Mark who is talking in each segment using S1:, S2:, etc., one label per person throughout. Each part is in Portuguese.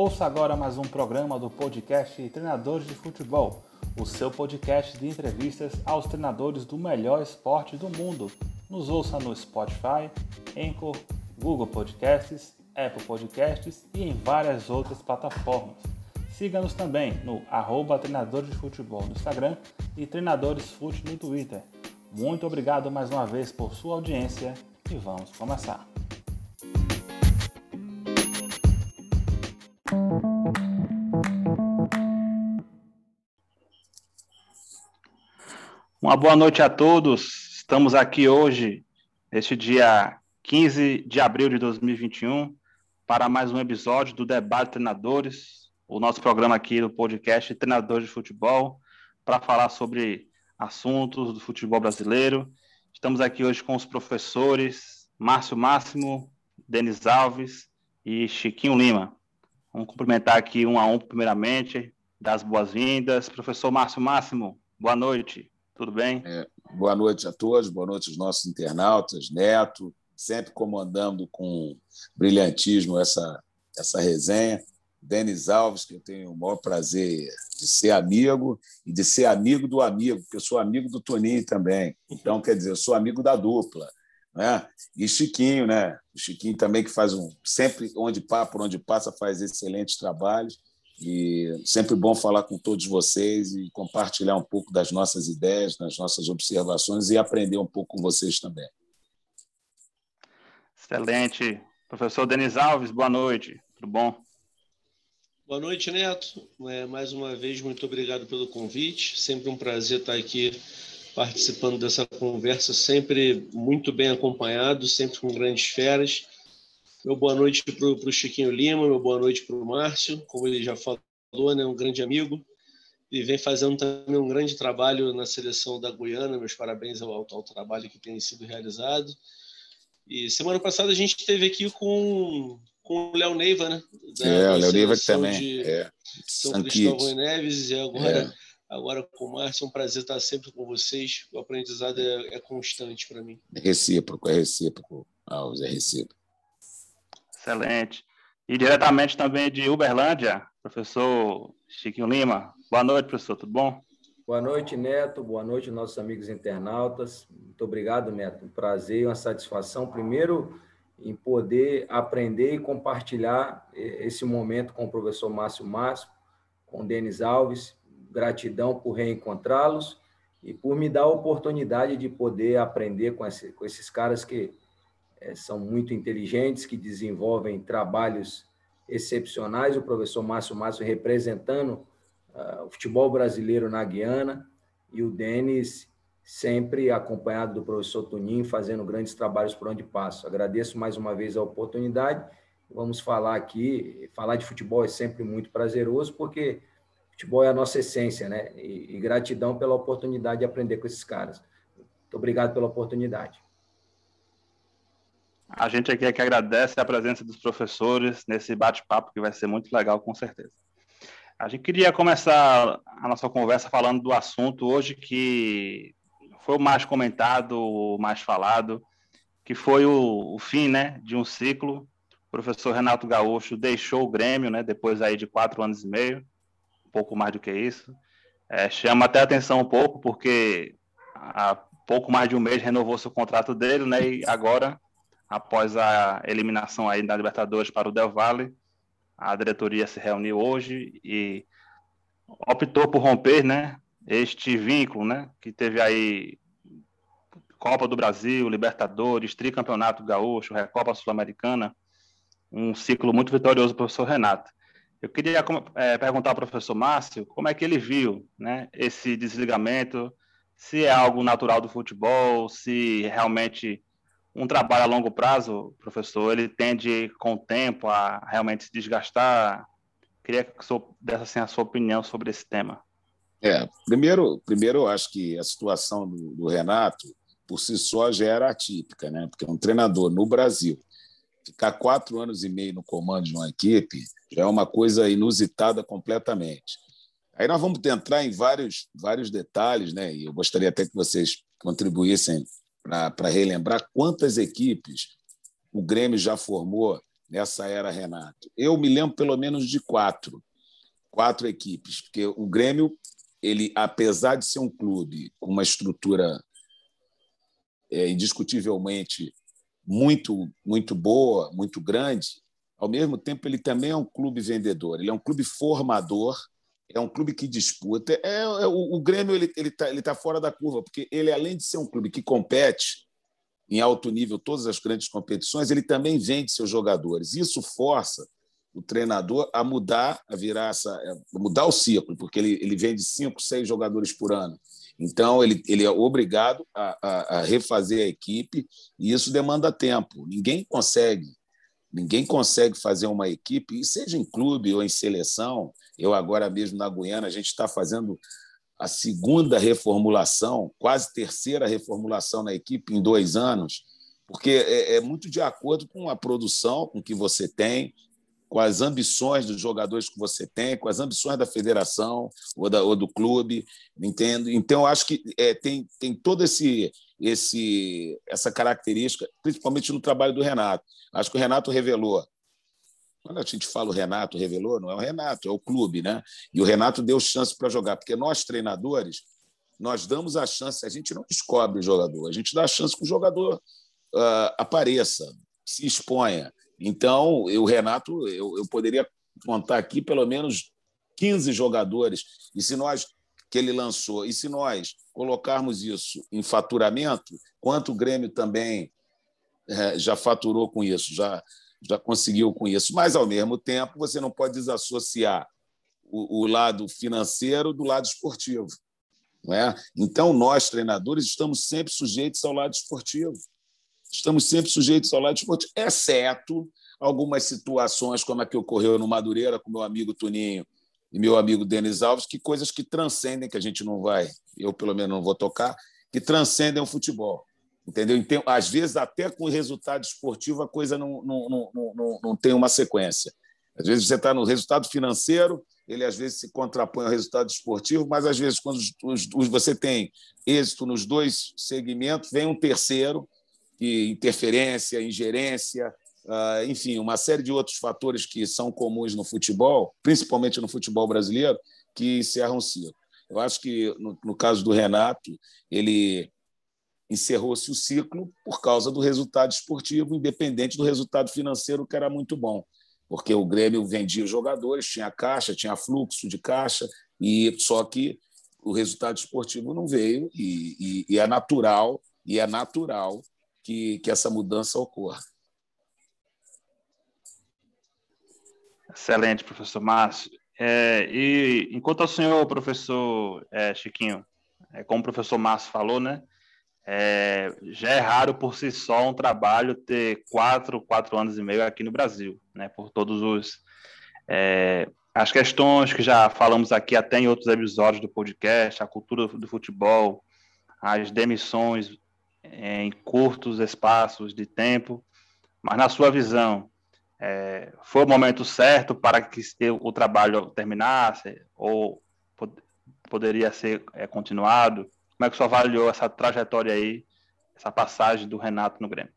S1: Ouça agora mais um programa do podcast Treinadores de Futebol, o seu podcast de entrevistas aos treinadores do melhor esporte do mundo. Nos ouça no Spotify, Anchor, Google Podcasts, Apple Podcasts e em várias outras plataformas. Siga-nos também no arroba Treinadores de Futebol no Instagram e Treinadores Fute no Twitter. Muito obrigado mais uma vez por sua audiência e vamos começar. Uma boa noite a todos. Estamos aqui hoje, neste dia 15 de abril de 2021, para mais um episódio do Debate Treinadores, o nosso programa aqui do podcast Treinadores de Futebol, para falar sobre assuntos do futebol brasileiro. Estamos aqui hoje com os professores Márcio Máximo, Denis Alves e Chiquinho Lima. Vamos cumprimentar aqui um a um, primeiramente, das boas-vindas. Professor Márcio Máximo, boa noite. Tudo bem?
S2: É, boa noite a todos, boa noite aos nossos internautas, Neto, sempre comandando com brilhantismo essa, essa resenha. Denis Alves, que eu tenho o maior prazer de ser amigo e de ser amigo do amigo, porque eu sou amigo do Toninho também. Então, quer dizer, eu sou amigo da dupla. Né? E Chiquinho, né? O Chiquinho também que faz um. Sempre onde passa, por onde passa, faz excelentes trabalhos. E sempre bom falar com todos vocês e compartilhar um pouco das nossas ideias, das nossas observações e aprender um pouco com vocês também.
S1: Excelente. Professor Denis Alves, boa noite. Tudo bom?
S3: Boa noite, Neto. É, mais uma vez, muito obrigado pelo convite. Sempre um prazer estar aqui participando dessa conversa, sempre muito bem acompanhado, sempre com grandes feras. Meu boa noite para o Chiquinho Lima, meu boa noite para o Márcio, como ele já falou, né, um grande amigo, e vem fazendo também um grande trabalho na seleção da Guiana. Meus parabéns ao, ao trabalho que tem sido realizado. E semana passada a gente esteve aqui com, com o Léo Neiva, né?
S2: Da, é, o Léo Neiva também. De
S3: é. São Cristóvão e Neves, e agora, é. agora com o Márcio. É um prazer estar sempre com vocês. O aprendizado é, é constante para mim.
S2: É recíproco, é recíproco, Alves, é recíproco.
S1: Excelente. E diretamente também de Uberlândia, professor Chiquinho Lima. Boa noite, professor, tudo bom?
S4: Boa noite, Neto. Boa noite, nossos amigos internautas. Muito obrigado, Neto. Um prazer e uma satisfação, primeiro, em poder aprender e compartilhar esse momento com o professor Márcio Márcio, com o Denis Alves. Gratidão por reencontrá-los e por me dar a oportunidade de poder aprender com, esse, com esses caras que é, são muito inteligentes, que desenvolvem trabalhos excepcionais. O professor Márcio Márcio representando uh, o futebol brasileiro na Guiana e o Denis sempre acompanhado do professor Tuninho, fazendo grandes trabalhos por onde passo. Agradeço mais uma vez a oportunidade. Vamos falar aqui, falar de futebol é sempre muito prazeroso, porque futebol é a nossa essência, né? E, e gratidão pela oportunidade de aprender com esses caras. Muito obrigado pela oportunidade.
S1: A gente aqui é que agradece a presença dos professores nesse bate-papo que vai ser muito legal, com certeza. A gente queria começar a nossa conversa falando do assunto hoje que foi o mais comentado, o mais falado, que foi o, o fim né, de um ciclo. O professor Renato Gaúcho deixou o Grêmio, né, depois aí de quatro anos e meio, um pouco mais do que isso. É, chama até atenção um pouco, porque há pouco mais de um mês renovou seu contrato dele, né, e agora após a eliminação aí da Libertadores para o Del Valle, a diretoria se reuniu hoje e optou por romper, né, este vínculo, né, que teve aí Copa do Brasil, Libertadores, Tricampeonato Gaúcho, Recopa Sul-Americana, um ciclo muito vitorioso do professor Renato. Eu queria é, perguntar ao professor Márcio como é que ele viu né, esse desligamento, se é algo natural do futebol, se realmente um trabalho a longo prazo, professor, ele tende com o tempo a realmente se desgastar. Queria que senhor desse assim, a sua opinião sobre esse tema.
S2: É, primeiro, primeiro eu acho que a situação do, do Renato, por si só, já era atípica, né? Porque um treinador no Brasil ficar quatro anos e meio no comando de uma equipe já é uma coisa inusitada completamente. Aí nós vamos entrar em vários, vários detalhes, né? E eu gostaria até que vocês contribuíssem para relembrar quantas equipes o Grêmio já formou nessa era Renato? Eu me lembro pelo menos de quatro, quatro equipes, porque o Grêmio, ele, apesar de ser um clube com uma estrutura é, indiscutivelmente muito, muito boa, muito grande, ao mesmo tempo ele também é um clube vendedor, ele é um clube formador, é um clube que disputa. É, é o, o, Grêmio ele está ele tá, ele tá fora da curva, porque ele, além de ser um clube que compete, em alto nível todas as grandes competições, ele também vende seus jogadores. Isso força o treinador a mudar, a virar essa, a mudar o ciclo, porque ele, ele vende cinco, seis jogadores por ano. Então ele, ele é obrigado a, a, a refazer a equipe e isso demanda tempo. Ninguém consegue, ninguém consegue fazer uma equipe, seja em clube ou em seleção. Eu agora mesmo na Guiana a gente está fazendo a segunda reformulação, quase terceira reformulação na equipe em dois anos, porque é, é muito de acordo com a produção, com que você tem, com as ambições dos jogadores que você tem, com as ambições da federação ou, da, ou do clube, entendo. Então, acho que é, tem, tem todo esse, esse essa característica, principalmente no trabalho do Renato. Acho que o Renato revelou quando a gente fala o Renato revelou, não é o Renato, é o clube, né? E o Renato deu chance para jogar, porque nós, treinadores, nós damos a chance, a gente não descobre o jogador, a gente dá a chance que o jogador uh, apareça, se exponha. Então, o Renato, eu, eu poderia contar aqui pelo menos 15 jogadores, e se nós que ele lançou, e se nós colocarmos isso em faturamento, quanto o Grêmio também é, já faturou com isso, já já conseguiu com isso. Mas, ao mesmo tempo, você não pode desassociar o, o lado financeiro do lado esportivo. Não é? Então, nós, treinadores, estamos sempre sujeitos ao lado esportivo. Estamos sempre sujeitos ao lado esportivo, exceto algumas situações, como a que ocorreu no Madureira com meu amigo Tuninho e meu amigo Denis Alves, que coisas que transcendem, que a gente não vai, eu pelo menos não vou tocar, que transcendem o futebol. Entendeu? Então, às vezes, até com o resultado esportivo, a coisa não, não, não, não, não tem uma sequência. Às vezes você está no resultado financeiro, ele às vezes se contrapõe ao resultado esportivo, mas às vezes, quando os, os, você tem êxito nos dois segmentos, vem um terceiro, que interferência, ingerência, enfim, uma série de outros fatores que são comuns no futebol, principalmente no futebol brasileiro, que encerram o ciclo. Eu acho que, no, no caso do Renato, ele encerrou-se o ciclo por causa do resultado esportivo, independente do resultado financeiro, que era muito bom, porque o Grêmio vendia os jogadores, tinha caixa, tinha fluxo de caixa, e só que o resultado esportivo não veio, e, e, e é natural, e é natural que, que essa mudança ocorra.
S1: Excelente, professor Márcio. É, e enquanto o senhor, professor é, Chiquinho, é, como o professor Márcio falou, né, é, já é raro por si só um trabalho ter quatro, quatro anos e meio aqui no Brasil, né? Por todos os é, as questões que já falamos aqui até em outros episódios do podcast, a cultura do futebol, as demissões em curtos espaços de tempo, mas na sua visão, é, foi o momento certo para que o trabalho terminasse ou pod poderia ser é, continuado? Como é que você avaliou essa trajetória aí, essa passagem do Renato no Grêmio?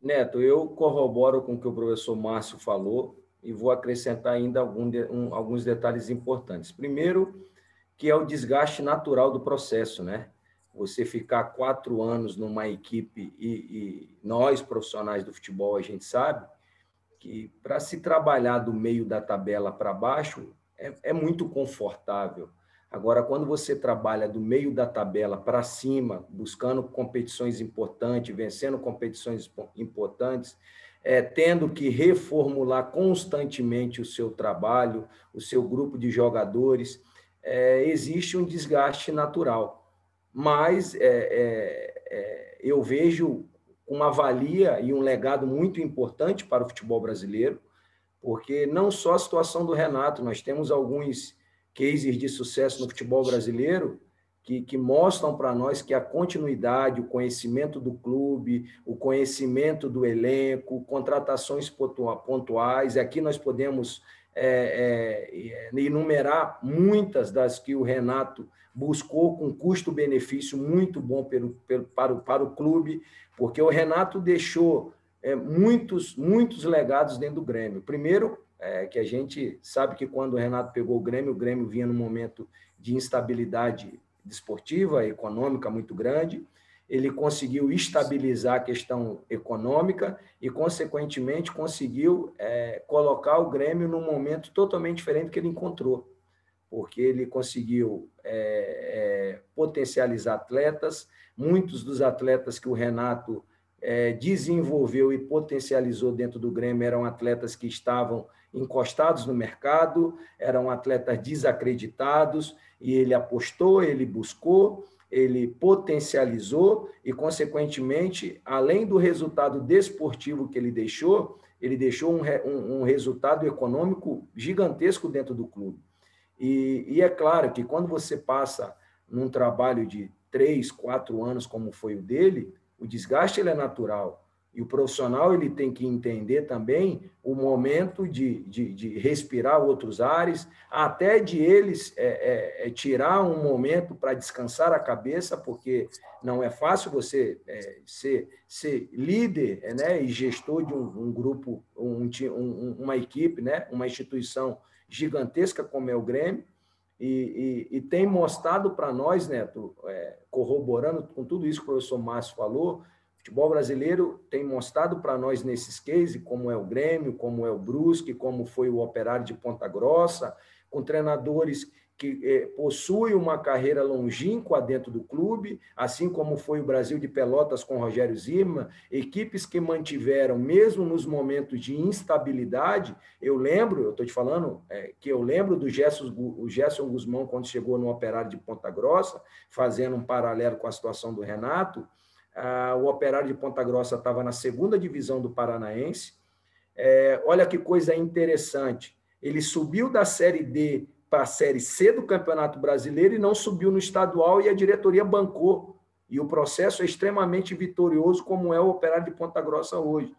S4: Neto, eu corroboro com o que o professor Márcio falou e vou acrescentar ainda algum de, um, alguns detalhes importantes. Primeiro, que é o desgaste natural do processo, né? Você ficar quatro anos numa equipe e, e nós, profissionais do futebol, a gente sabe que para se trabalhar do meio da tabela para baixo é, é muito confortável Agora, quando você trabalha do meio da tabela para cima, buscando competições importantes, vencendo competições importantes, é, tendo que reformular constantemente o seu trabalho, o seu grupo de jogadores, é, existe um desgaste natural. Mas é, é, é eu vejo uma valia e um legado muito importante para o futebol brasileiro, porque não só a situação do Renato, nós temos alguns cases de sucesso no futebol brasileiro que, que mostram para nós que a continuidade, o conhecimento do clube, o conhecimento do elenco, contratações pontuais, e aqui nós podemos é, é, enumerar muitas das que o Renato buscou com custo-benefício muito bom pelo, pelo, para, o, para o clube, porque o Renato deixou é, muitos, muitos legados dentro do Grêmio. Primeiro, é, que a gente sabe que quando o Renato pegou o Grêmio, o Grêmio vinha num momento de instabilidade desportiva, econômica muito grande. Ele conseguiu estabilizar a questão econômica e, consequentemente, conseguiu é, colocar o Grêmio num momento totalmente diferente que ele encontrou, porque ele conseguiu é, é, potencializar atletas. Muitos dos atletas que o Renato é, desenvolveu e potencializou dentro do Grêmio eram atletas que estavam encostados no mercado, eram atletas desacreditados, e ele apostou, ele buscou, ele potencializou e, consequentemente, além do resultado desportivo que ele deixou, ele deixou um, um, um resultado econômico gigantesco dentro do clube. E, e, é claro que quando você passa num trabalho de três, quatro anos, como foi o dele, o desgaste ele é natural. E o profissional ele tem que entender também o momento de, de, de respirar outros ares, até de eles é, é, é tirar um momento para descansar a cabeça, porque não é fácil você é, ser, ser líder né, e gestor de um, um grupo, um, um, uma equipe, né, uma instituição gigantesca como é o Grêmio, e, e, e tem mostrado para nós, Neto, é, corroborando com tudo isso que o professor Márcio falou, futebol brasileiro tem mostrado para nós nesses cases, como é o Grêmio, como é o Brusque, como foi o Operário de Ponta Grossa, com treinadores que eh, possuem uma carreira longínqua dentro do clube, assim como foi o Brasil de Pelotas com Rogério Zima, equipes que mantiveram, mesmo nos momentos de instabilidade, eu lembro, eu estou te falando, é, que eu lembro do Gerson, o Gerson Guzmão, quando chegou no Operário de Ponta Grossa, fazendo um paralelo com a situação do Renato, ah, o Operário de Ponta Grossa estava na segunda divisão do Paranaense. É, olha que coisa interessante. Ele subiu da Série D para a Série C do Campeonato Brasileiro e não subiu no estadual e a diretoria bancou. E o processo é extremamente vitorioso, como é o Operário de Ponta Grossa hoje.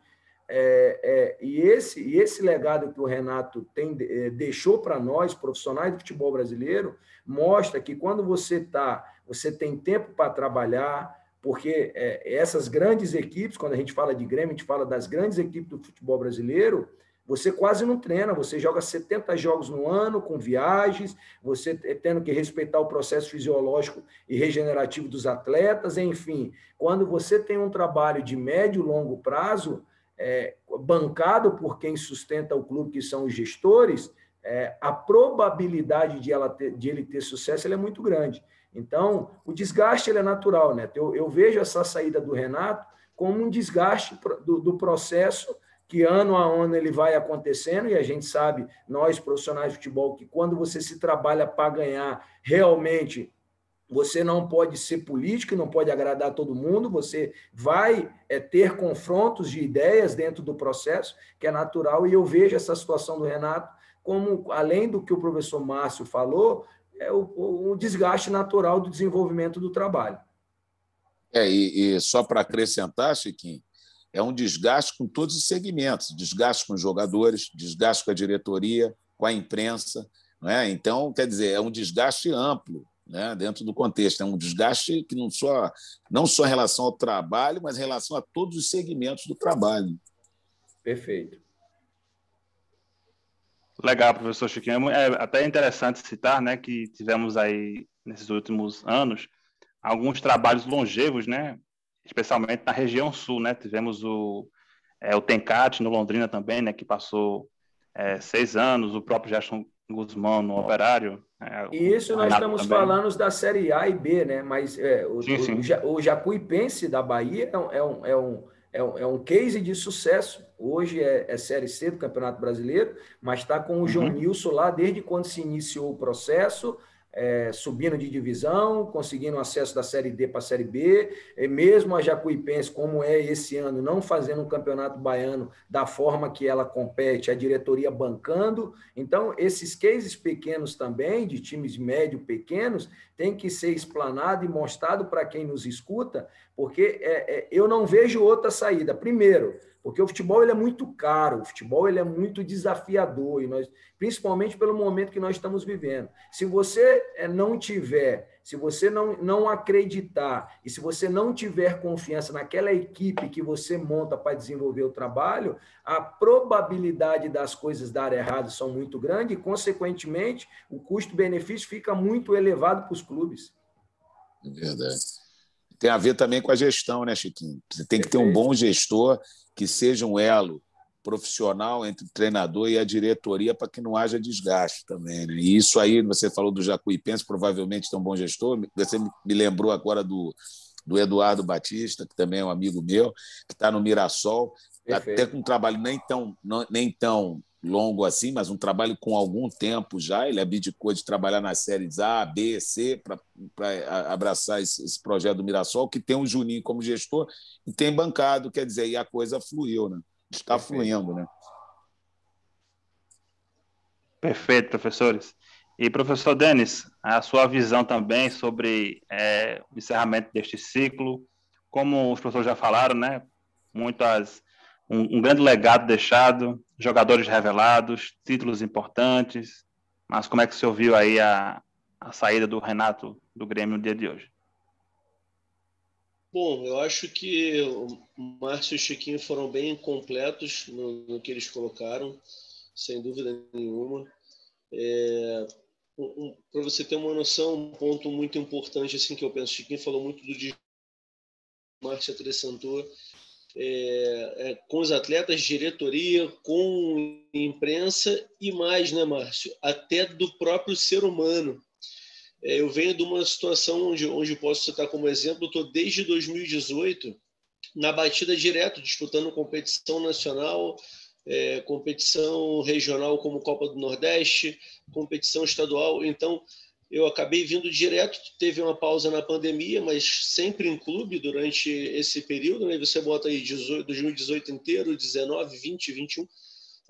S4: É, é, e, esse, e esse legado que o Renato tem, é, deixou para nós, profissionais do futebol brasileiro, mostra que quando você tá, você tem tempo para trabalhar, porque é, essas grandes equipes, quando a gente fala de Grêmio, a gente fala das grandes equipes do futebol brasileiro, você quase não treina, você joga 70 jogos no ano, com viagens, você tendo que respeitar o processo fisiológico e regenerativo dos atletas, enfim. Quando você tem um trabalho de médio e longo prazo, é, bancado por quem sustenta o clube, que são os gestores, é, a probabilidade de, ter, de ele ter sucesso é muito grande. Então, o desgaste ele é natural, né? Eu, eu vejo essa saída do Renato como um desgaste do, do, processo que ano a ano ele vai acontecendo, e a gente sabe, nós profissionais de futebol, que quando você se trabalha para ganhar, realmente você não pode ser político, não pode agradar todo mundo, você vai é, ter confrontos de ideias dentro do processo, que é natural, e eu vejo essa situação do Renato como, além do que o professor Márcio falou, é o, o desgaste natural do desenvolvimento do trabalho.
S2: É, e, e só para acrescentar, Chiquinho, é um desgaste com todos os segmentos, desgaste com os jogadores, desgaste com a diretoria, com a imprensa. Não é? Então, quer dizer, é um desgaste amplo né, dentro do contexto. É um desgaste que não só, não só em relação ao trabalho, mas em relação a todos os segmentos do trabalho.
S4: Perfeito.
S1: Legal, professor Chiquinho. É, é até interessante citar né, que tivemos aí, nesses últimos anos, alguns trabalhos longevos, né, especialmente na região sul. Né? Tivemos o, é, o Tencate no Londrina também, né, que passou é, seis anos, o próprio Gerson Guzmão no Operário.
S4: É, e isso nós estamos também. falando da Série A e B, né? mas é, o, sim, sim. o, o Jacuipense da Bahia é um, é um, é um é um, é um case de sucesso. Hoje é, é Série C do Campeonato Brasileiro, mas está com o João uhum. Nilson lá desde quando se iniciou o processo é, subindo de divisão, conseguindo acesso da Série D para a Série B, e mesmo a Jacuipense, como é esse ano, não fazendo um campeonato baiano da forma que ela compete, a diretoria bancando. Então, esses cases pequenos também, de times médio pequenos, tem que ser explanado e mostrado para quem nos escuta, porque é, é, eu não vejo outra saída. Primeiro, porque o futebol ele é muito caro, o futebol ele é muito desafiador, e nós, principalmente pelo momento que nós estamos vivendo. Se você eh, não tiver, se você não, não acreditar e se você não tiver confiança naquela equipe que você monta para desenvolver o trabalho, a probabilidade das coisas darem errado são muito grande e, consequentemente, o custo-benefício fica muito elevado para os clubes.
S2: É verdade. Tem a ver também com a gestão, né, Chiquinho? Você tem que ter um bom gestor que seja um elo profissional entre o treinador e a diretoria para que não haja desgaste também. Né? E isso aí, você falou do Jacuipense, provavelmente tem um bom gestor. Você me lembrou agora do, do Eduardo Batista, que também é um amigo meu, que está no Mirassol, Perfeito. até com um trabalho nem tão, nem tão longo assim, mas um trabalho com algum tempo já. Ele abdicou de trabalhar nas séries A, B, C, para abraçar esse, esse, projeto do Mirassol, que tem o Juninho como gestor e tem bancado, quer dizer, e a coisa fluiu, né? Está Perfeito. fluindo, né?
S1: Perfeito, professores. E, professor Denis, a sua visão também sobre é, o encerramento deste ciclo, como os professores já falaram, né? Muitas um, um grande legado deixado, jogadores revelados, títulos importantes. Mas como é que você ouviu aí a, a saída do Renato do Grêmio no dia de hoje?
S3: Bom, eu acho que o Márcio e o Chiquinho foram bem completos no, no que eles colocaram, sem dúvida nenhuma. É, um, Para você ter uma noção, um ponto muito importante assim que eu penso, o Chiquinho falou muito do Márcio acrescentou é, é, com os atletas, diretoria, com imprensa e mais, né, Márcio? Até do próprio ser humano. É, eu venho de uma situação onde, onde posso citar como exemplo, estou desde 2018 na batida direto, disputando competição nacional, é, competição regional como Copa do Nordeste, competição estadual. Então, eu acabei vindo direto, teve uma pausa na pandemia, mas sempre em clube durante esse período, né? Você bota aí 18, 2018 inteiro, 19, 20, 21,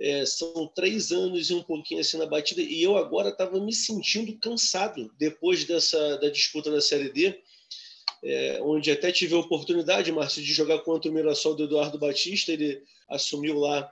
S3: é, são três anos e um pouquinho assim na batida, e eu agora estava me sentindo cansado depois dessa da disputa da Série D, é, onde até tive a oportunidade, Márcio, de jogar contra o Mirassol do Eduardo Batista, ele assumiu lá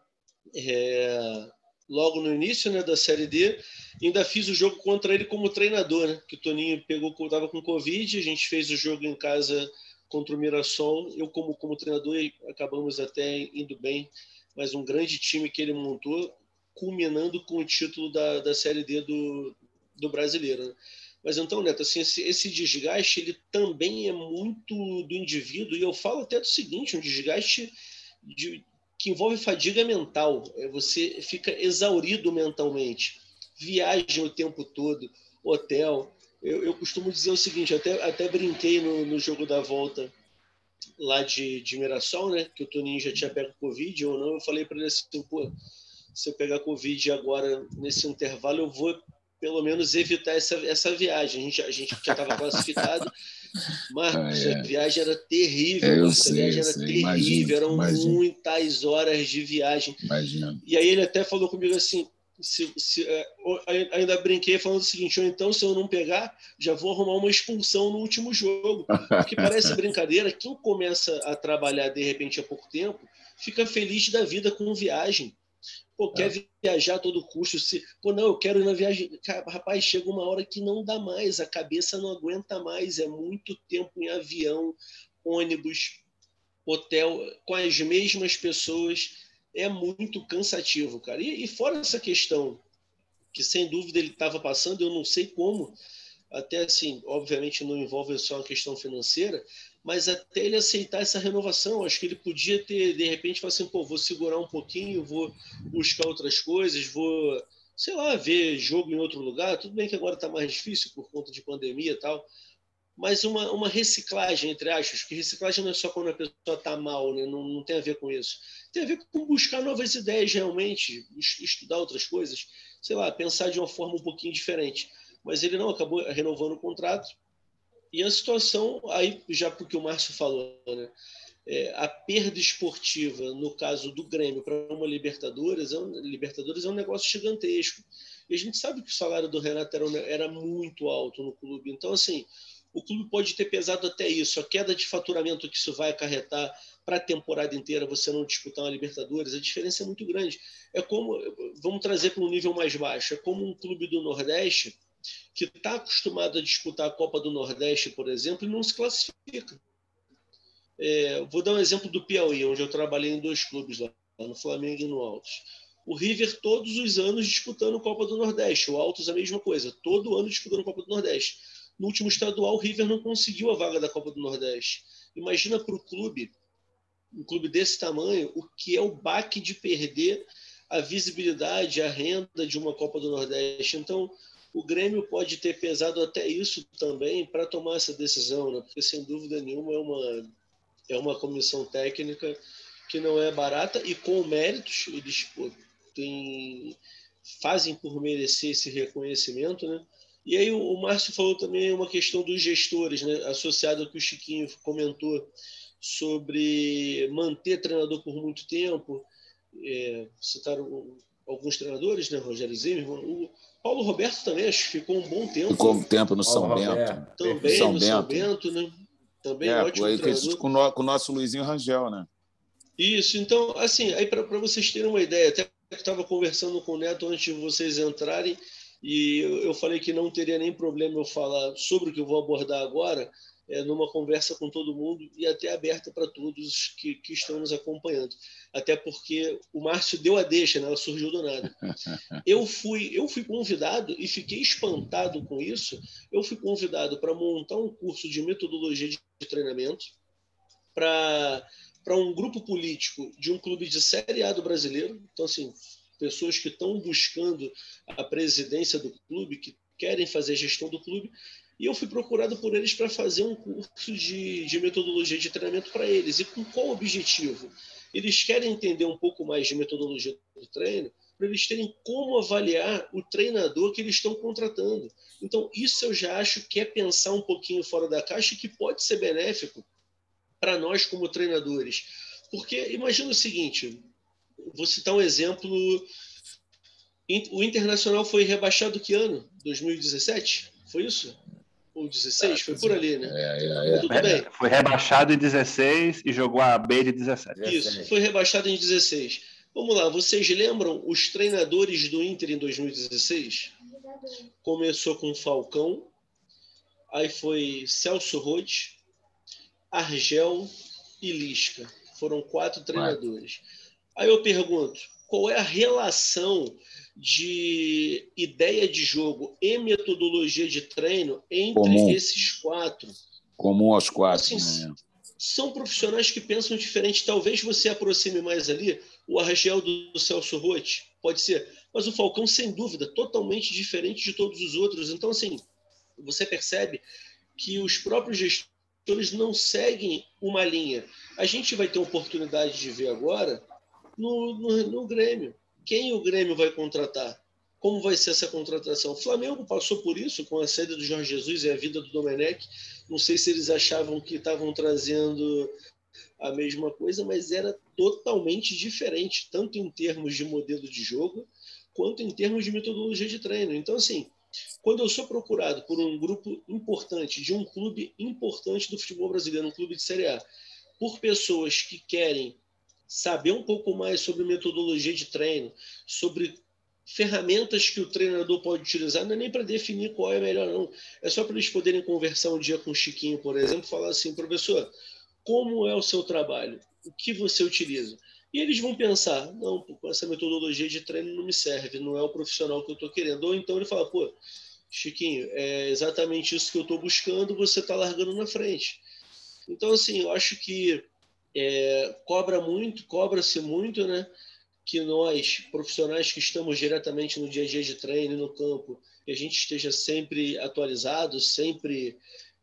S3: é, logo no início né, da Série D. Ainda fiz o jogo contra ele como treinador, né? Que o Toninho pegou, estava com Covid, a gente fez o jogo em casa contra o Mirassol. Eu, como, como treinador, acabamos até indo bem, mas um grande time que ele montou, culminando com o título da, da Série D do, do brasileiro. Né? Mas então, Neto, assim, esse, esse, desgaste ele também é muito do indivíduo, e eu falo até do seguinte: um desgaste de, que envolve fadiga mental. É, você fica exaurido mentalmente. Viagem o tempo todo, hotel. Eu, eu costumo dizer o seguinte, até, até brinquei no, no jogo da volta lá de, de Mirassol, né? Que o Toninho já tinha pego Covid ou não. Eu falei para ele assim, pô, se eu pegar Covid agora nesse intervalo, eu vou pelo menos evitar essa, essa viagem. A gente, a gente já estava classificado. Marcos, ah, é. a viagem era terrível. É,
S2: eu sei, a viagem era
S3: sei, terrível, imagino, eram imagino. muitas horas de viagem.
S2: Imagino.
S3: E aí ele até falou comigo assim: se, se, é, ainda brinquei falando o seguinte: ou então, se eu não pegar, já vou arrumar uma expulsão no último jogo. Porque parece brincadeira, quem começa a trabalhar de repente há pouco tempo fica feliz da vida com viagem. Pô, quer é. viajar a todo custo. Se, pô, não, eu quero ir na viagem. Rapaz, chega uma hora que não dá mais, a cabeça não aguenta mais. É muito tempo em avião, ônibus, hotel, com as mesmas pessoas. É muito cansativo, cara. E, e fora essa questão, que sem dúvida ele estava passando, eu não sei como, até assim, obviamente não envolve só uma questão financeira, mas até ele aceitar essa renovação, acho que ele podia ter, de repente, falar assim, pô, vou segurar um pouquinho, vou buscar outras coisas, vou, sei lá, ver jogo em outro lugar. Tudo bem que agora está mais difícil por conta de pandemia e tal, mas uma, uma reciclagem, entre aspas, que reciclagem não é só quando a pessoa está mal, né? não, não tem a ver com isso. Tem a ver com buscar novas ideias realmente, estudar outras coisas, sei lá, pensar de uma forma um pouquinho diferente. Mas ele não acabou renovando o contrato, e a situação, aí já porque o Márcio falou, né? É, a perda esportiva, no caso do Grêmio, para uma Libertadores é, um, Libertadores é um negócio gigantesco. E a gente sabe que o salário do Renato era, era muito alto no clube. Então, assim, o clube pode ter pesado até isso. A queda de faturamento que isso vai acarretar para a temporada inteira, você não disputar uma Libertadores, a diferença é muito grande. É como, vamos trazer para um nível mais baixo, é como um clube do Nordeste que está acostumado a disputar a Copa do Nordeste, por exemplo, e não se classifica. É, vou dar um exemplo do Piauí, onde eu trabalhei em dois clubes lá, no Flamengo e no Altos. O River todos os anos disputando Copa do Nordeste, o Altos a mesma coisa, todo ano disputando Copa do Nordeste. No último estadual, o River não conseguiu a vaga da Copa do Nordeste. Imagina para o clube, um clube desse tamanho, o que é o baque de perder a visibilidade, a renda de uma Copa do Nordeste. Então, o Grêmio pode ter pesado até isso também para tomar essa decisão, né? porque sem dúvida nenhuma é uma, é uma comissão técnica que não é barata e com méritos, eles pô, têm, fazem por merecer esse reconhecimento, né? E aí o, Márcio falou também uma questão dos gestores, né? associado ao que o Chiquinho comentou sobre manter treinador por muito tempo. É, citaram alguns treinadores, né? Rogério Zimmermann, o, Paulo Roberto também, acho que ficou um bom tempo.
S2: Ficou um tempo no São Bento.
S3: Também São no Bento. São Bento, né? Também é, ótimo
S2: aí, treinador. Com, no, com o nosso Luizinho Rangel, né?
S3: Isso, então, assim, aí para vocês terem uma ideia, até estava conversando com o Neto antes de vocês entrarem, e eu, eu falei que não teria nem problema eu falar sobre o que eu vou abordar agora, é, numa conversa com todo mundo e até aberta para todos que, que estão nos acompanhando. Até porque o Márcio deu a deixa, né? ela surgiu do nada. Eu fui, eu fui convidado e fiquei espantado com isso. Eu fui convidado para montar um curso de metodologia de treinamento para para um grupo político de um clube de Série A do brasileiro. Então, assim, pessoas que estão buscando a presidência do clube, que querem fazer a gestão do clube, e eu fui procurado por eles para fazer um curso de, de metodologia de treinamento para eles. E com qual objetivo? Eles querem entender um pouco mais de metodologia do treino, para eles terem como avaliar o treinador que eles estão contratando. Então, isso eu já acho que é pensar um pouquinho fora da caixa que pode ser benéfico para nós como treinadores. Porque imagina o seguinte, vou citar um exemplo. O Internacional foi rebaixado que ano? 2017? Foi isso? Ou 16, foi por ali, né? É,
S1: é, é. Tudo bem. Foi rebaixado em 16 e jogou a B de 17.
S3: Isso, foi rebaixado em 16. Vamos lá, vocês lembram os treinadores do Inter em 2016? Começou com Falcão, aí foi Celso Roth, Argel e Lisca. Foram quatro treinadores. Aí eu pergunto, qual é a relação de ideia de jogo e metodologia de treino entre Comum. esses quatro.
S2: Comum aos quatro. Assim,
S3: né? São profissionais que pensam diferente. Talvez você aproxime mais ali o Argel do Celso Rotti, pode ser. Mas o Falcão, sem dúvida, totalmente diferente de todos os outros. Então, assim, você percebe que os próprios gestores não seguem uma linha. A gente vai ter oportunidade de ver agora no, no, no Grêmio quem o Grêmio vai contratar? Como vai ser essa contratação? O Flamengo passou por isso com a saída do Jorge Jesus e a vida do Domenech. Não sei se eles achavam que estavam trazendo a mesma coisa, mas era totalmente diferente, tanto em termos de modelo de jogo, quanto em termos de metodologia de treino. Então, assim, quando eu sou procurado por um grupo importante, de um clube importante do futebol brasileiro, um clube de Série A, por pessoas que querem saber um pouco mais sobre metodologia de treino, sobre ferramentas que o treinador pode utilizar, não é nem para definir qual é melhor, não. É só para eles poderem conversar um dia com o Chiquinho, por exemplo, falar assim, professor, como é o seu trabalho? O que você utiliza? E eles vão pensar, não, com essa metodologia de treino não me serve, não é o profissional que eu estou querendo. Ou então ele fala, pô, Chiquinho, é exatamente isso que eu estou buscando, você está largando na frente. Então, assim, eu acho que é, cobra muito, cobra-se muito, né? Que nós, profissionais que estamos diretamente no dia a dia de treino no campo, que a gente esteja sempre atualizado, sempre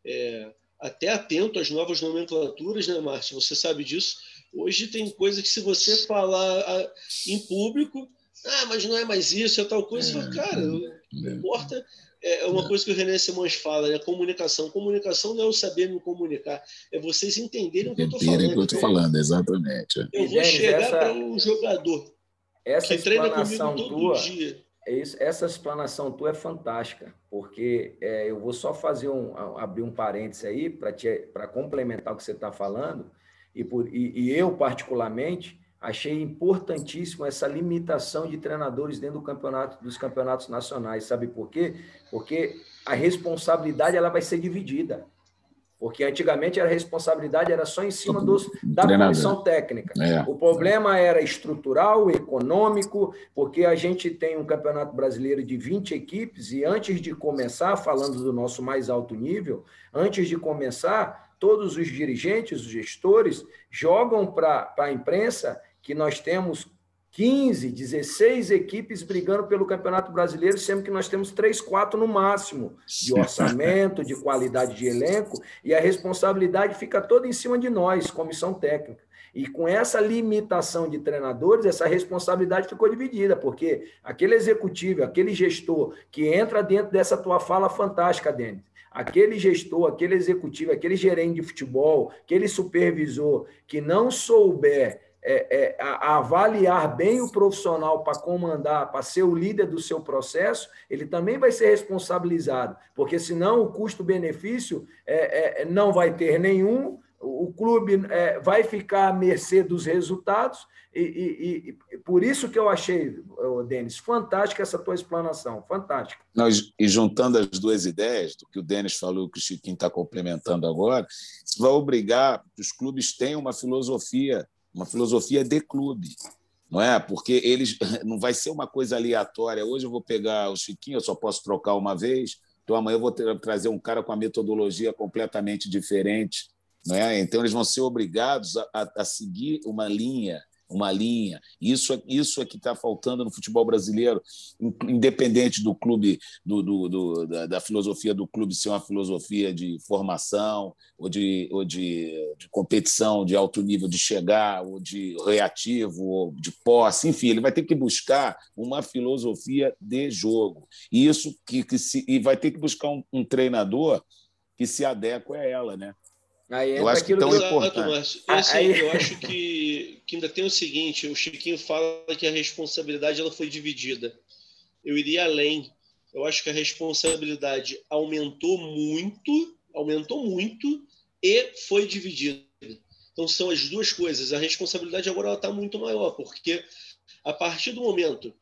S3: é, até atento às novas nomenclaturas, né, Márcio? Você sabe disso. Hoje tem coisa que se você falar em público, ah, mas não é mais isso, é tal coisa, é, cara, não importa é, é uma coisa que o René Simões fala, né? Comunicação. Comunicação não é o saber me comunicar, é vocês entenderem o que eu estou falando.
S2: o que eu estou falando, exatamente.
S3: Eu vou chegar para um jogador
S4: essa que treina comigo todo tua, dia. É isso, essa explanação tua é fantástica, porque é, eu vou só fazer um, abrir um parênteses aí para complementar o que você está falando, e, por, e, e, eu, particularmente, achei importantíssimo essa limitação de treinadores dentro do campeonato, dos campeonatos nacionais. Sabe por quê? Porque a responsabilidade ela vai ser dividida. Porque antigamente a responsabilidade era só em cima dos, da comissão técnica. É. O problema era estrutural, econômico, porque a gente tem um campeonato brasileiro de 20 equipes e antes de começar, falando do nosso mais alto nível, antes de começar, todos os dirigentes, os gestores, jogam para a imprensa que nós temos 15, 16 equipes brigando pelo Campeonato Brasileiro, sendo que nós temos três, quatro no máximo de orçamento, de qualidade de elenco, e a responsabilidade fica toda em cima de nós, comissão técnica. E com essa limitação de treinadores, essa responsabilidade ficou dividida, porque aquele executivo, aquele gestor que entra dentro dessa tua fala fantástica, Denis, aquele gestor, aquele executivo, aquele gerente de futebol, aquele supervisor que não souber é, é, a, a avaliar bem o profissional para comandar, para ser o líder do seu processo, ele também vai ser responsabilizado, porque senão o custo-benefício é, é, não vai ter nenhum, o clube é, vai ficar à mercê dos resultados, e, e, e, por isso que eu achei, Denis, fantástica essa tua explanação, fantástica.
S2: Nós, e juntando as duas ideias, do que o Denis falou, que o Chiquinho está complementando agora, isso vai obrigar que os clubes tenham uma filosofia uma filosofia de clube, não é? Porque eles não vai ser uma coisa aleatória. Hoje eu vou pegar o Chiquinho, eu só posso trocar uma vez. Então amanhã eu vou ter, trazer um cara com a metodologia completamente diferente, não é? Então eles vão ser obrigados a, a, a seguir uma linha uma linha. Isso, é, isso é que está faltando no futebol brasileiro, independente do clube, do, do, do da, da, filosofia do clube ser uma filosofia de formação, ou, de, ou de, de, competição de alto nível, de chegar, ou de reativo, ou de posse, enfim, ele vai ter que buscar uma filosofia de jogo. E isso que, que se, e vai ter que buscar um, um treinador que se adeque a ela, né?
S3: Aí eu acho que tão importante. E, assim, Aí... Eu acho que, que ainda tem o seguinte: o Chiquinho fala que a responsabilidade ela foi dividida. Eu iria além. Eu acho que a responsabilidade aumentou muito, aumentou muito e foi dividida. Então são as duas coisas. A responsabilidade agora está muito maior, porque a partir do momento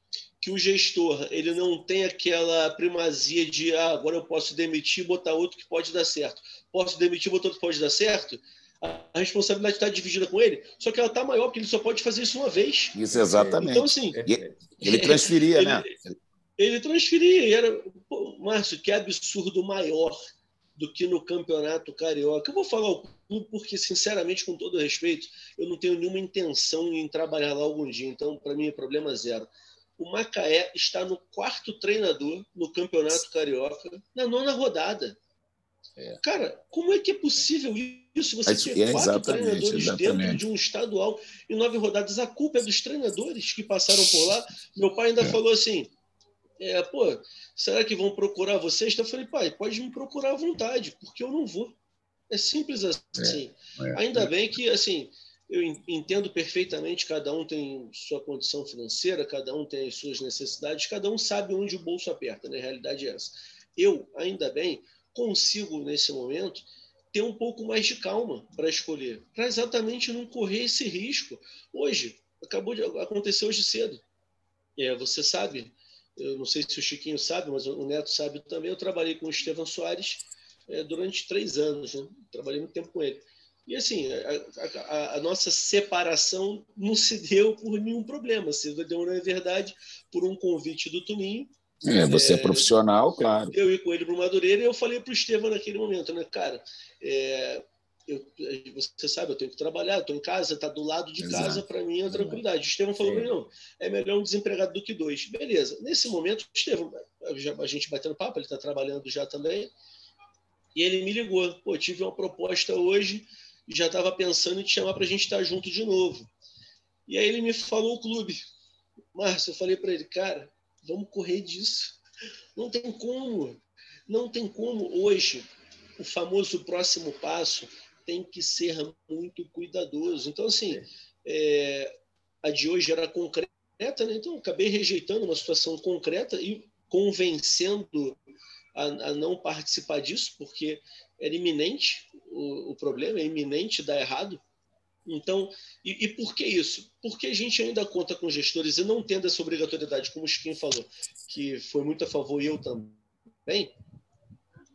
S3: que o gestor ele não tem aquela primazia de ah, agora eu posso demitir e botar outro que pode dar certo. Posso demitir e botar outro que pode dar certo? A responsabilidade está dividida com ele, só que ela está maior, porque ele só pode fazer isso uma vez.
S2: Isso, exatamente.
S3: Então, assim.
S2: Ele transferia,
S3: ele,
S2: né?
S3: Ele transferia. E era. Pô, Márcio, que absurdo maior do que no campeonato carioca. Eu vou falar o clube porque, sinceramente, com todo respeito, eu não tenho nenhuma intenção em trabalhar lá algum dia. Então, para mim, é problema zero o Macaé está no quarto treinador no Campeonato Carioca, na nona rodada. É. Cara, como é que é possível isso? Você ter é, quatro treinadores exatamente. dentro de um estadual em nove rodadas. A culpa é dos treinadores que passaram por lá. Meu pai ainda é. falou assim: é, pô, será que vão procurar vocês? Então eu falei, pai, pode me procurar à vontade, porque eu não vou. É simples assim. É, é, ainda bem que, assim, eu entendo perfeitamente, cada um tem sua condição financeira, cada um tem as suas necessidades, cada um sabe onde o bolso aperta, né? Realidade é essa. Eu, ainda bem, consigo, nesse momento, ter um pouco mais de calma para escolher, para exatamente não correr esse risco. Hoje, acabou de acontecer hoje cedo. É, você sabe, eu não sei se o Chiquinho sabe, mas o Neto sabe também, eu trabalhei com o Estevam Soares é, durante três anos, né? trabalhei muito tempo com ele. E assim, a, a, a, nossa separação não se deu por nenhum problema, se deu, na verdade, por um convite do Tuninho.
S2: É, você é, é profissional, claro.
S3: Eu ia com ele para o Madureira e eu falei para o Estevam naquele momento, né, cara, é, eu, você sabe, eu tenho que trabalhar, estou em casa, está do lado de Exato. casa, para mim é tranquilidade. O Estevam falou, não, é melhor um desempregado do que dois. Beleza. Nesse momento, o Estevam, a gente batendo papo, ele está trabalhando já também, e ele me ligou, pô, tive uma proposta hoje e já estava pensando em te chamar para a gente estar junto de novo. E aí ele me falou o clube. Márcio, eu falei para ele, cara, vamos correr disso. Não tem como. Não tem como hoje. O famoso próximo passo tem que ser muito cuidadoso. Então, assim, é, a de hoje era concreta né? então acabei rejeitando uma situação concreta e convencendo a, a não participar disso, porque era iminente o, o, problema, é iminente dar errado. Então, e, e, por que isso? Porque a gente ainda conta com gestores e não tendo essa obrigatoriedade, como o Chiquinho falou, que foi muito a favor e eu também,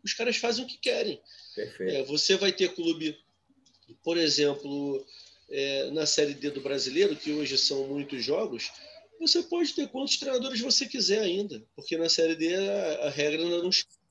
S3: os caras fazem o que querem. É, você vai ter clube, por exemplo, é, na Série D do Brasileiro, que hoje são muitos jogos, você pode ter quantos treinadores você quiser ainda, porque na Série D a, a regra ainda não chegou.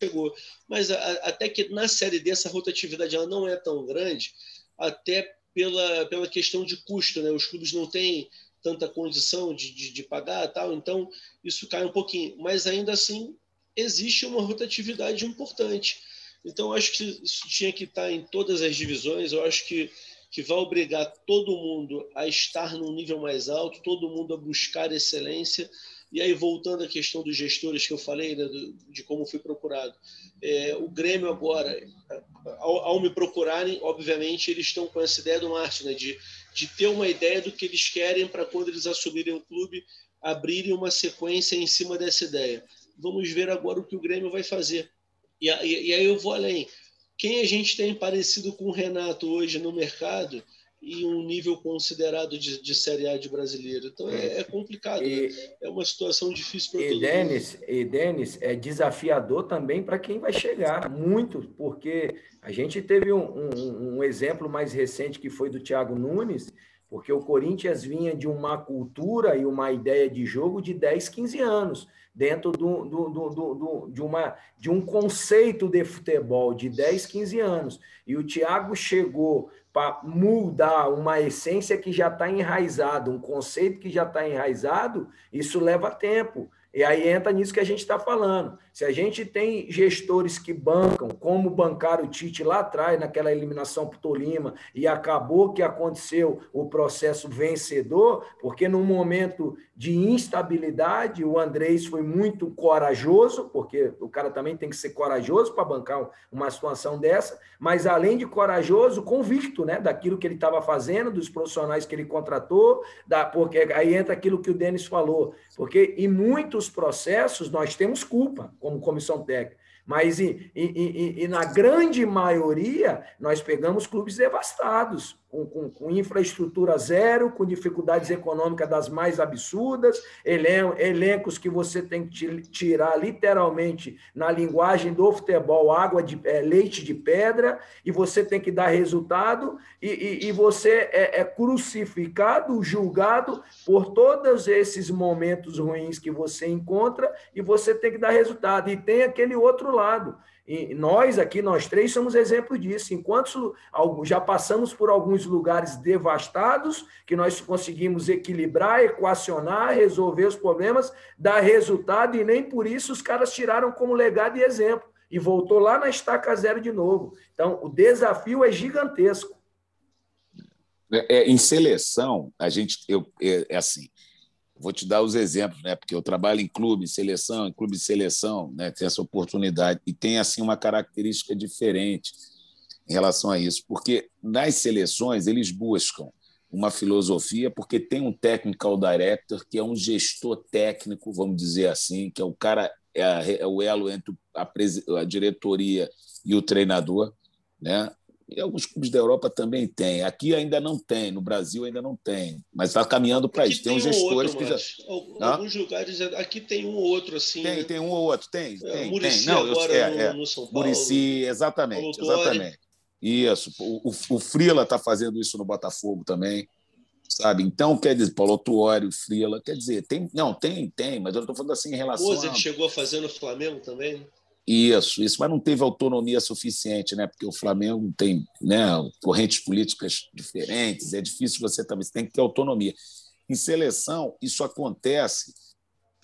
S3: Mas a, até que na Série D essa rotatividade ela não é tão grande, até pela, pela questão de custo, né? Os clubes não têm tanta condição de, de, de pagar tal, então isso cai um pouquinho. Mas ainda assim existe uma rotatividade importante. Então acho que isso tinha que estar em todas as divisões. Eu acho que que vai obrigar todo mundo a estar num nível mais alto, todo mundo a buscar excelência. E aí, voltando à questão dos gestores que eu falei, né, de como fui procurado, é, o Grêmio agora, ao, ao, me procurarem, obviamente, eles estão com essa ideia do Márcio, né, de, de ter uma ideia do que eles querem para quando eles assumirem o clube, abrirem uma sequência em cima dessa ideia. Vamos ver agora o que o Grêmio vai fazer. E, e, e aí eu vou além. Quem a gente tem parecido com o Renato hoje no mercado e um nível considerado de, de Série A de brasileiro? Então é, é complicado, e, né? é uma situação difícil para todo
S4: Dennis,
S3: mundo.
S4: E Denis, é desafiador também para quem vai chegar, muito, porque a gente teve um, um, um exemplo mais recente que foi do Thiago Nunes, porque o Corinthians vinha de uma cultura e uma ideia de jogo de 10, 15 anos dentro do, do, do, do, de, uma, de um conceito de futebol de 10, 15 anos. E o Thiago chegou para mudar uma essência que já está enraizada, um conceito que já está enraizado, isso leva tempo. E aí entra nisso que a gente está falando. Se a gente tem gestores que bancam, como bancaram o Tite lá atrás, naquela eliminação para o Tolima, e acabou que aconteceu o processo vencedor, porque no momento de instabilidade, o Andrés foi muito corajoso, porque o cara também tem que ser corajoso para bancar uma situação dessa, mas além de corajoso, convicto né, daquilo que ele estava fazendo, dos profissionais que ele contratou, da, porque aí entra aquilo que o Denis falou, porque em muitos processos nós temos culpa como comissão técnica. Mas e, e, e, e, na grande maioria, nós pegamos clubes devastados, com, com, com, infraestrutura zero, com dificuldades econômicas das mais absurdas, elen elencos que você tem que tirar literalmente na linguagem do futebol, água de é, leite de pedra, e você tem que dar resultado, e, e, e você é, é, crucificado, julgado por todos esses momentos ruins que você encontra, e você tem que dar resultado. E tem aquele outro lado e nós aqui, nós três, somos exemplo disso. Enquanto já passamos por alguns lugares devastados, que nós conseguimos equilibrar, equacionar, resolver os problemas, dar resultado, e nem por isso os caras tiraram como legado e exemplo. E voltou lá na estaca zero de novo. Então, o desafio é gigantesco.
S2: É, é, em seleção, a gente, eu, é, é assim, vou te dar os exemplos, né? Porque eu trabalho em clube, seleção, em clube de seleção, né? Tem essa oportunidade e tem assim uma característica diferente em relação a isso, porque nas seleções eles buscam uma filosofia, porque tem um technical director que é um gestor técnico, vamos dizer assim, que é o cara é, a, é o elo entre a, a diretoria e o treinador, né? E alguns clubes da Europa também tem. Aqui ainda não tem, no Brasil ainda não tem, mas está caminhando para isso. Tem, tem uns gestores outro, que já.
S3: Alguns lugares, aqui tem um ou outro assim.
S2: Tem,
S3: né?
S2: tem um ou outro, tem. É, tem,
S3: Muricy
S2: tem.
S3: Não, agora é, no, é. no, São Paulo.
S2: Murici, exatamente, exatamente. Isso. O, o, o Frila está fazendo isso no Botafogo também. Sabe? Então, quer dizer, Paulo Tuori, Frila, quer dizer, tem. Não, tem, tem, mas eu estou falando assim em relação. O
S3: a... chegou a fazer no Flamengo também, né?
S2: Isso, isso, mas não teve autonomia suficiente, né? Porque o Flamengo tem né, correntes políticas diferentes, é difícil você também, você tem que ter autonomia. Em seleção, isso acontece.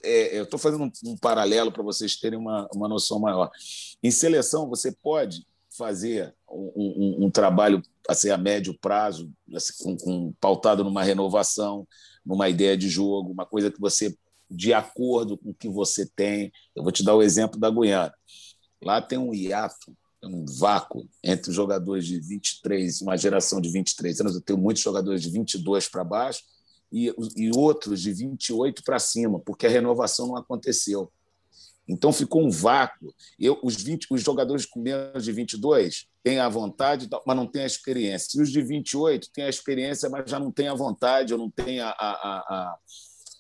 S2: É, eu estou fazendo um, um paralelo para vocês terem uma, uma noção maior. Em seleção, você pode fazer um, um, um trabalho assim, a médio prazo, assim, com, com, pautado numa renovação, numa ideia de jogo, uma coisa que você de acordo com o que você tem. Eu vou te dar o exemplo da Guiana. Lá tem um hiato, um vácuo entre os jogadores de 23, uma geração de 23 anos. Eu tenho muitos jogadores de 22 para baixo e, e outros de 28 para cima, porque a renovação não aconteceu. Então ficou um vácuo. Eu, os, 20, os jogadores com menos de 22 têm a vontade, mas não têm a experiência. E os de 28 têm a experiência, mas já não têm a vontade, ou não têm a, a, a,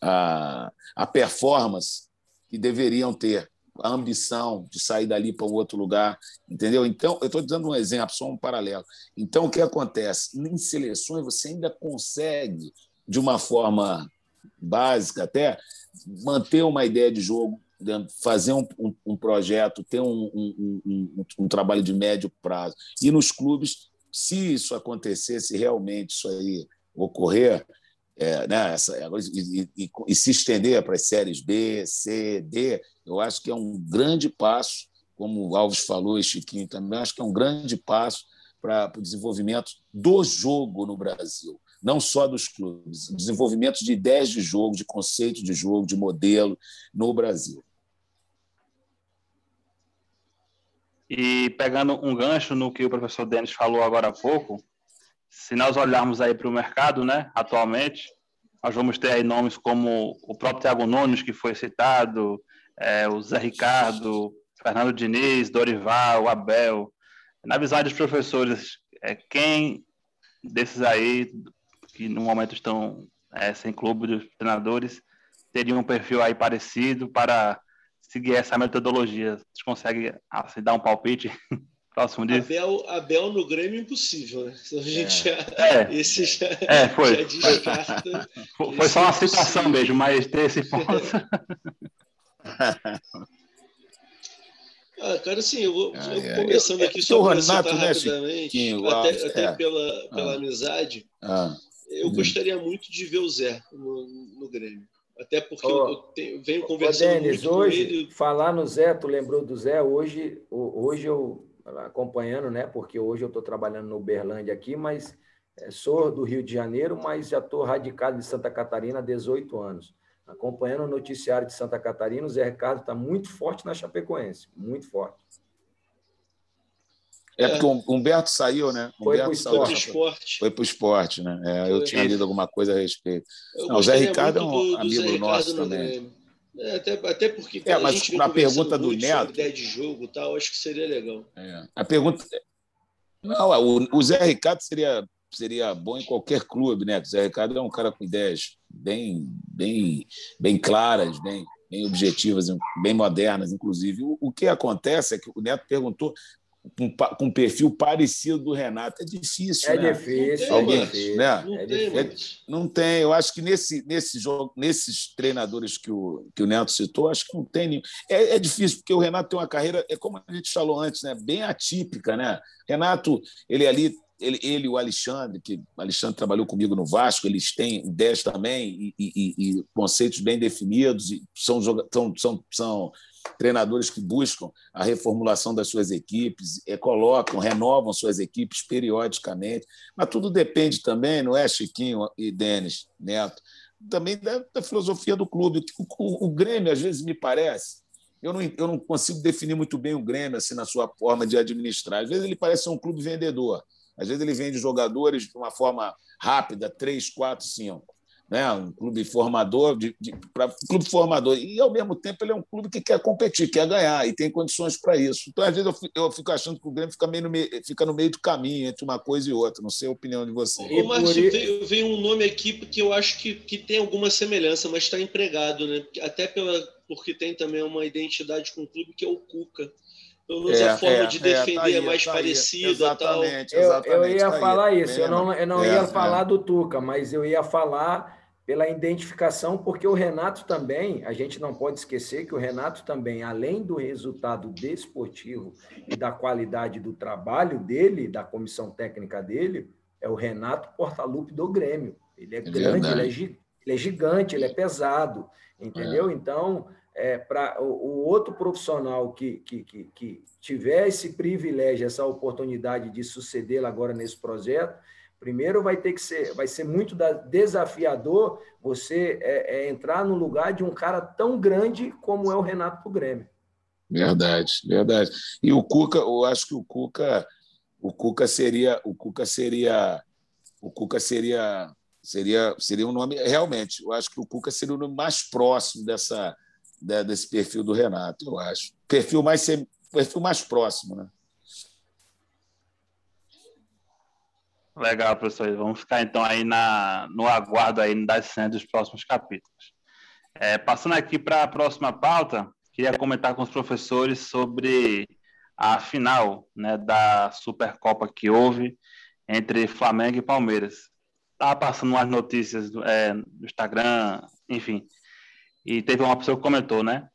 S2: a, a performance que deveriam ter, a ambição de sair dali para um outro lugar, entendeu? Então, eu estou dando um exemplo, só um paralelo. Então, o que acontece? Em seleções, você ainda consegue, de uma forma básica até, manter uma ideia de jogo, fazer um, um, um projeto, ter um, um, trabalho de médio prazo. E nos clubes, se isso acontecer, se realmente isso aí ocorrer, é, né, essa, e, e, e, se estender para as séries B, C, D, eu acho que é um grande passo, como o Alves falou e Chiquinho também, acho que é um grande passo para o desenvolvimento do jogo no Brasil não só dos clubes, desenvolvimento de ideias de jogo, de conceito de jogo, de modelo no Brasil.
S1: E pegando um gancho no que o professor Denis falou agora há pouco, se nós olharmos aí para o mercado, né, atualmente, nós vamos ter aí nomes como o próprio Thiago Nunes, que foi citado, é, o Zé Ricardo, Fernando Diniz, Dorival, Abel. Na visão dos professores, é, quem desses aí, que no momento estão é, sem clube dos treinadores, teria um perfil aí parecido para seguir essa metodologia? Vocês conseguem assim, dar um palpite próximo disso?
S3: Abel, Abel no Grêmio impossível, né? A gente
S1: é. já, é.
S3: Esse já,
S1: é, foi. já descarta. Foi, foi só uma citação mesmo, mas ter esse ponto.
S3: Ah, cara, assim, eu vou ah, é. começando aqui só para citar né, rapidamente, até, até é. pela, pela ah. amizade, ah. eu hum. gostaria muito de ver o Zé no, no Grêmio. Até porque oh, eu tenho, venho conversando
S4: oh, Denis, muito hoje, com ele. Falar no Zé, tu lembrou do Zé? Hoje, hoje eu acompanhando, né? Porque hoje eu estou trabalhando no Uberlândia aqui, mas é, sou do Rio de Janeiro, mas já estou radicado em Santa Catarina há 18 anos. Acompanhando o noticiário de Santa Catarina, o Zé Ricardo está muito forte na Chapecoense, muito forte.
S2: É porque o Humberto saiu, né?
S4: Foi para o
S3: esporte.
S2: Foi para o esporte, né? É, eu tinha lido alguma coisa a respeito. Não, o Zé Ricardo é um do, amigo do nosso também.
S3: É, até, até porque
S2: é, mas a gente na pergunta do Neto,
S3: ideia de jogo, tal, acho que seria legal.
S2: É. A pergunta não, o, o Zé Ricardo seria seria bom em qualquer clube, né? O Zé Ricardo é um cara com ideias bem bem bem claras, bem bem objetivas, bem modernas, inclusive. O, o que acontece é que o Neto perguntou com, com um perfil parecido do Renato. É difícil,
S4: é
S2: né?
S4: Difícil,
S2: Alguém,
S4: é difícil,
S2: né? Não, é difícil. não tem. Eu acho que nesse, nesse jogo, nesses treinadores que o, que o Neto citou, acho que não tem nenhum. É, é difícil, porque o Renato tem uma carreira, é como a gente falou antes, né? bem atípica. Né? Renato, ele ali ele, ele e o Alexandre, que o Alexandre trabalhou comigo no Vasco, eles têm ideias também e, e, e conceitos bem definidos, e são, são, são, são treinadores que buscam a reformulação das suas equipes, é, colocam, renovam suas equipes periodicamente, mas tudo depende também, não é, Chiquinho e Denis Neto, também da, da filosofia do clube. O, o, o, Grêmio, às vezes, me parece, eu não, eu não consigo definir muito bem o Grêmio assim, na sua forma de administrar. Às vezes ele parece um clube vendedor, às vezes ele vende jogadores de uma forma rápida, três, quatro, cinco né? um clube formador, de, de pra, clube formador. E, ao mesmo tempo, ele é um clube que quer competir, quer ganhar e tem condições para isso. Então, às vezes, eu fico, eu fico, achando que o Grêmio fica, meio no meio, fica no meio do caminho entre uma coisa e outra. Não sei a opinião de você.
S3: Ô, Márcio, veio, veio um nome aqui que eu acho que, que tem alguma semelhança, mas está empregado, né? até pela, porque tem também uma identidade com o clube, que é o Cuca pelo menos é, a forma é, de defender é, tá aí, é mais tá parecida.
S2: Exatamente,
S3: tal.
S2: exatamente.
S4: Eu, eu ia tá falar aí, isso, eu não, eu não é, ia falar do Tuca, mas eu ia falar pela identificação, porque o Renato também, a gente não pode esquecer que o Renato também, além do resultado desportivo e da qualidade do trabalho dele, da comissão técnica dele, é o Renato Portaluppi do Grêmio. Ele é, é grande, ele é, ele é, gigante, ele é pesado, entendeu? É. Então, é, para o, o, outro profissional que, que, que, que tiver esse privilégio, essa oportunidade de sucedê-lo agora nesse projeto, Primeiro vai ter que ser, vai ser muito desafiador você é, é entrar no lugar de um cara tão grande como é o Renato pro Grêmio.
S2: Verdade, verdade. E o Cuca, eu acho que o Cuca, o Cuca seria, o Cuca seria, o Cuca seria Seria, seria um nome. Realmente, eu acho que o Cuca seria o nome mais próximo dessa, desse perfil do Renato, eu acho. Perfil mais, perfil mais próximo, né?
S1: Legal, professor. Vamos ficar então aí na, no aguardo aí das cenas dos próximos capítulos. É, passando aqui para a próxima pauta, queria comentar com os professores sobre a final né, da Supercopa que houve entre Flamengo e Palmeiras. Estava passando umas notícias é, no Instagram, enfim, e teve uma pessoa que comentou, né?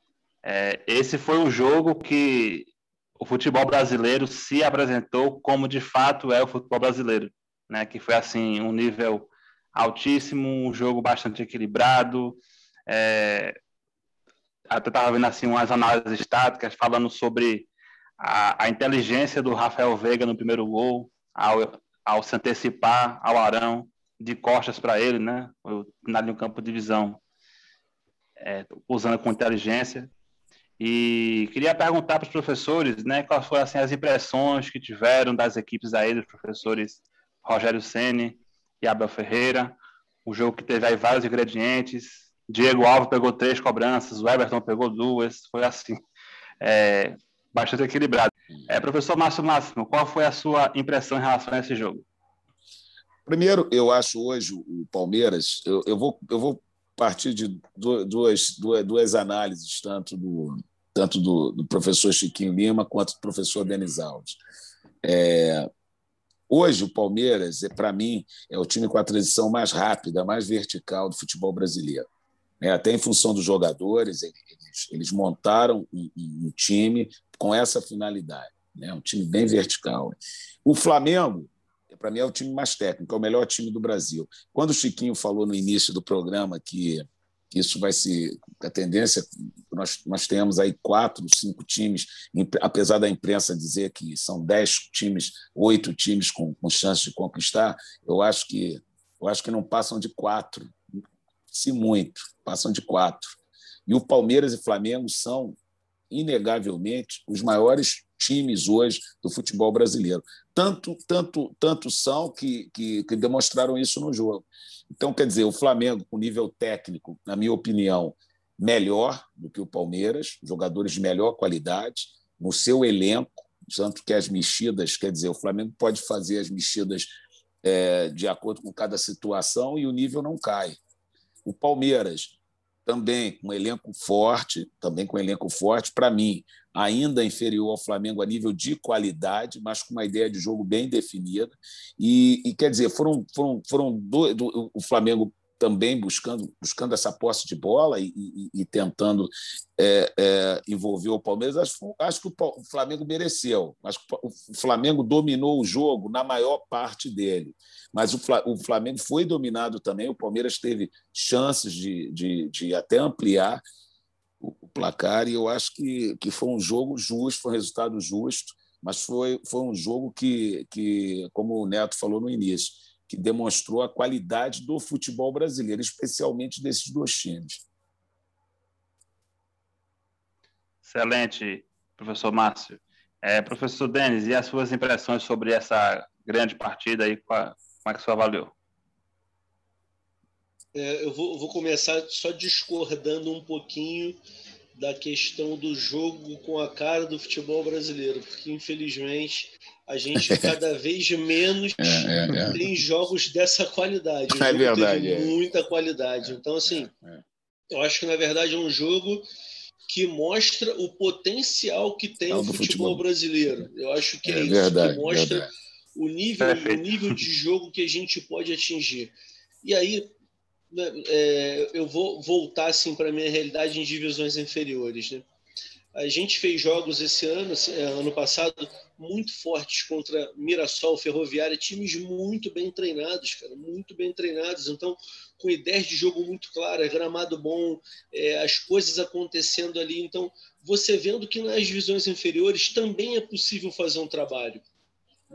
S1: É, esse foi o jogo que o futebol brasileiro se apresentou como de fato é o futebol brasileiro, né? Que foi assim um nível altíssimo, um jogo bastante equilibrado, é, até estava vendo assim umas análises estáticas falando sobre a, a, inteligência do Rafael Veiga no primeiro gol, ao, ao se antecipar ao Arão de costas para ele, né? Na linha campo de visão, é, usando com inteligência. E queria perguntar para os professores, né, quais foram assim, as impressões que tiveram das equipes aí, dos professores Rogério Ceni e Abel Ferreira, um jogo que teve aí vários ingredientes, Diego Alves pegou três cobranças, o Everton pegou duas, foi assim, é, bastante equilibrado. É, professor Márcio Máximo, qual foi a sua impressão em relação a esse jogo?
S2: Primeiro, eu acho hoje o Palmeiras, eu, eu vou, eu vou partir de duas, duas, duas análises, tanto do, tanto do, do, professor Chiquinho Lima quanto do professor Denis Alves. É, hoje, o Palmeiras, é, para mim, é o time com a transição mais rápida, mais vertical do futebol brasileiro né? até em função dos jogadores, eles, eles montaram um, um, time com essa finalidade, né? um time bem vertical. O Flamengo, para mim, é o time mais técnico, é o melhor time do Brasil. Quando o Chiquinho falou no início do programa que isso vai ser a tendência. Nós, nós temos aí quatro, cinco times, apesar da imprensa dizer que são dez times, oito times com, com chance de conquistar, eu acho que eu acho que não passam de quatro se muito, passam de quatro. E o Palmeiras e Flamengo são, inegavelmente, os maiores times hoje do futebol brasileiro. Tanto, tanto, tanto são que, que, que demonstraram isso no jogo. Então, quer dizer, o Flamengo, com nível técnico, na minha opinião, melhor do que o Palmeiras, jogadores de melhor qualidade, no seu elenco, tanto que as mexidas, quer dizer, o Flamengo pode fazer as mexidas é, de acordo com cada situação e o nível não cai. O Palmeiras também com um elenco forte, também com um elenco forte, para mim, ainda inferior ao Flamengo a nível de qualidade, mas com uma ideia de jogo bem definida. E, e quer dizer, foram, foram, foram do, do, o Flamengo também buscando, buscando essa posse de bola e, e, e tentando é, é, envolver o Palmeiras. Acho, acho, que o Flamengo mereceu. Acho que o Flamengo dominou o jogo na maior parte dele. Mas o Flamengo foi dominado também. O Palmeiras teve chances de, de, de até ampliar o placar e eu acho que, que foi um jogo justo, foi um resultado justo, mas foi, foi um jogo que, que, como o Neto falou no início, que demonstrou a qualidade do futebol brasileiro, especialmente desses dois times.
S1: Excelente, professor Márcio. É, professor Denis, e as suas impressões sobre essa grande partida aí? Como é que você avaliou?
S3: É, eu, vou, eu vou começar só discordando um pouquinho da questão do jogo com a cara do futebol brasileiro, porque infelizmente a gente cada vez menos é, é, é. tem jogos dessa qualidade.
S2: O é verdade.
S3: É. Muita qualidade. Então, assim, é, eu acho que na verdade é um jogo que mostra o potencial que tem o futebol, futebol, brasileiro. Eu acho que é, isso
S2: verdade,
S3: que mostra o nível, o nível de jogo que a gente pode atingir. E aí, é, eu vou voltar assim para minha realidade em divisões inferiores. Né? A gente fez jogos esse ano, é, ano passado, muito fortes contra Mirassol, Ferroviária, times muito bem treinados, cara, muito bem treinados. Então, com ideias de jogo muito claras, gramado bom, é, as coisas acontecendo ali. Então, você vendo que nas divisões inferiores também é possível fazer um trabalho.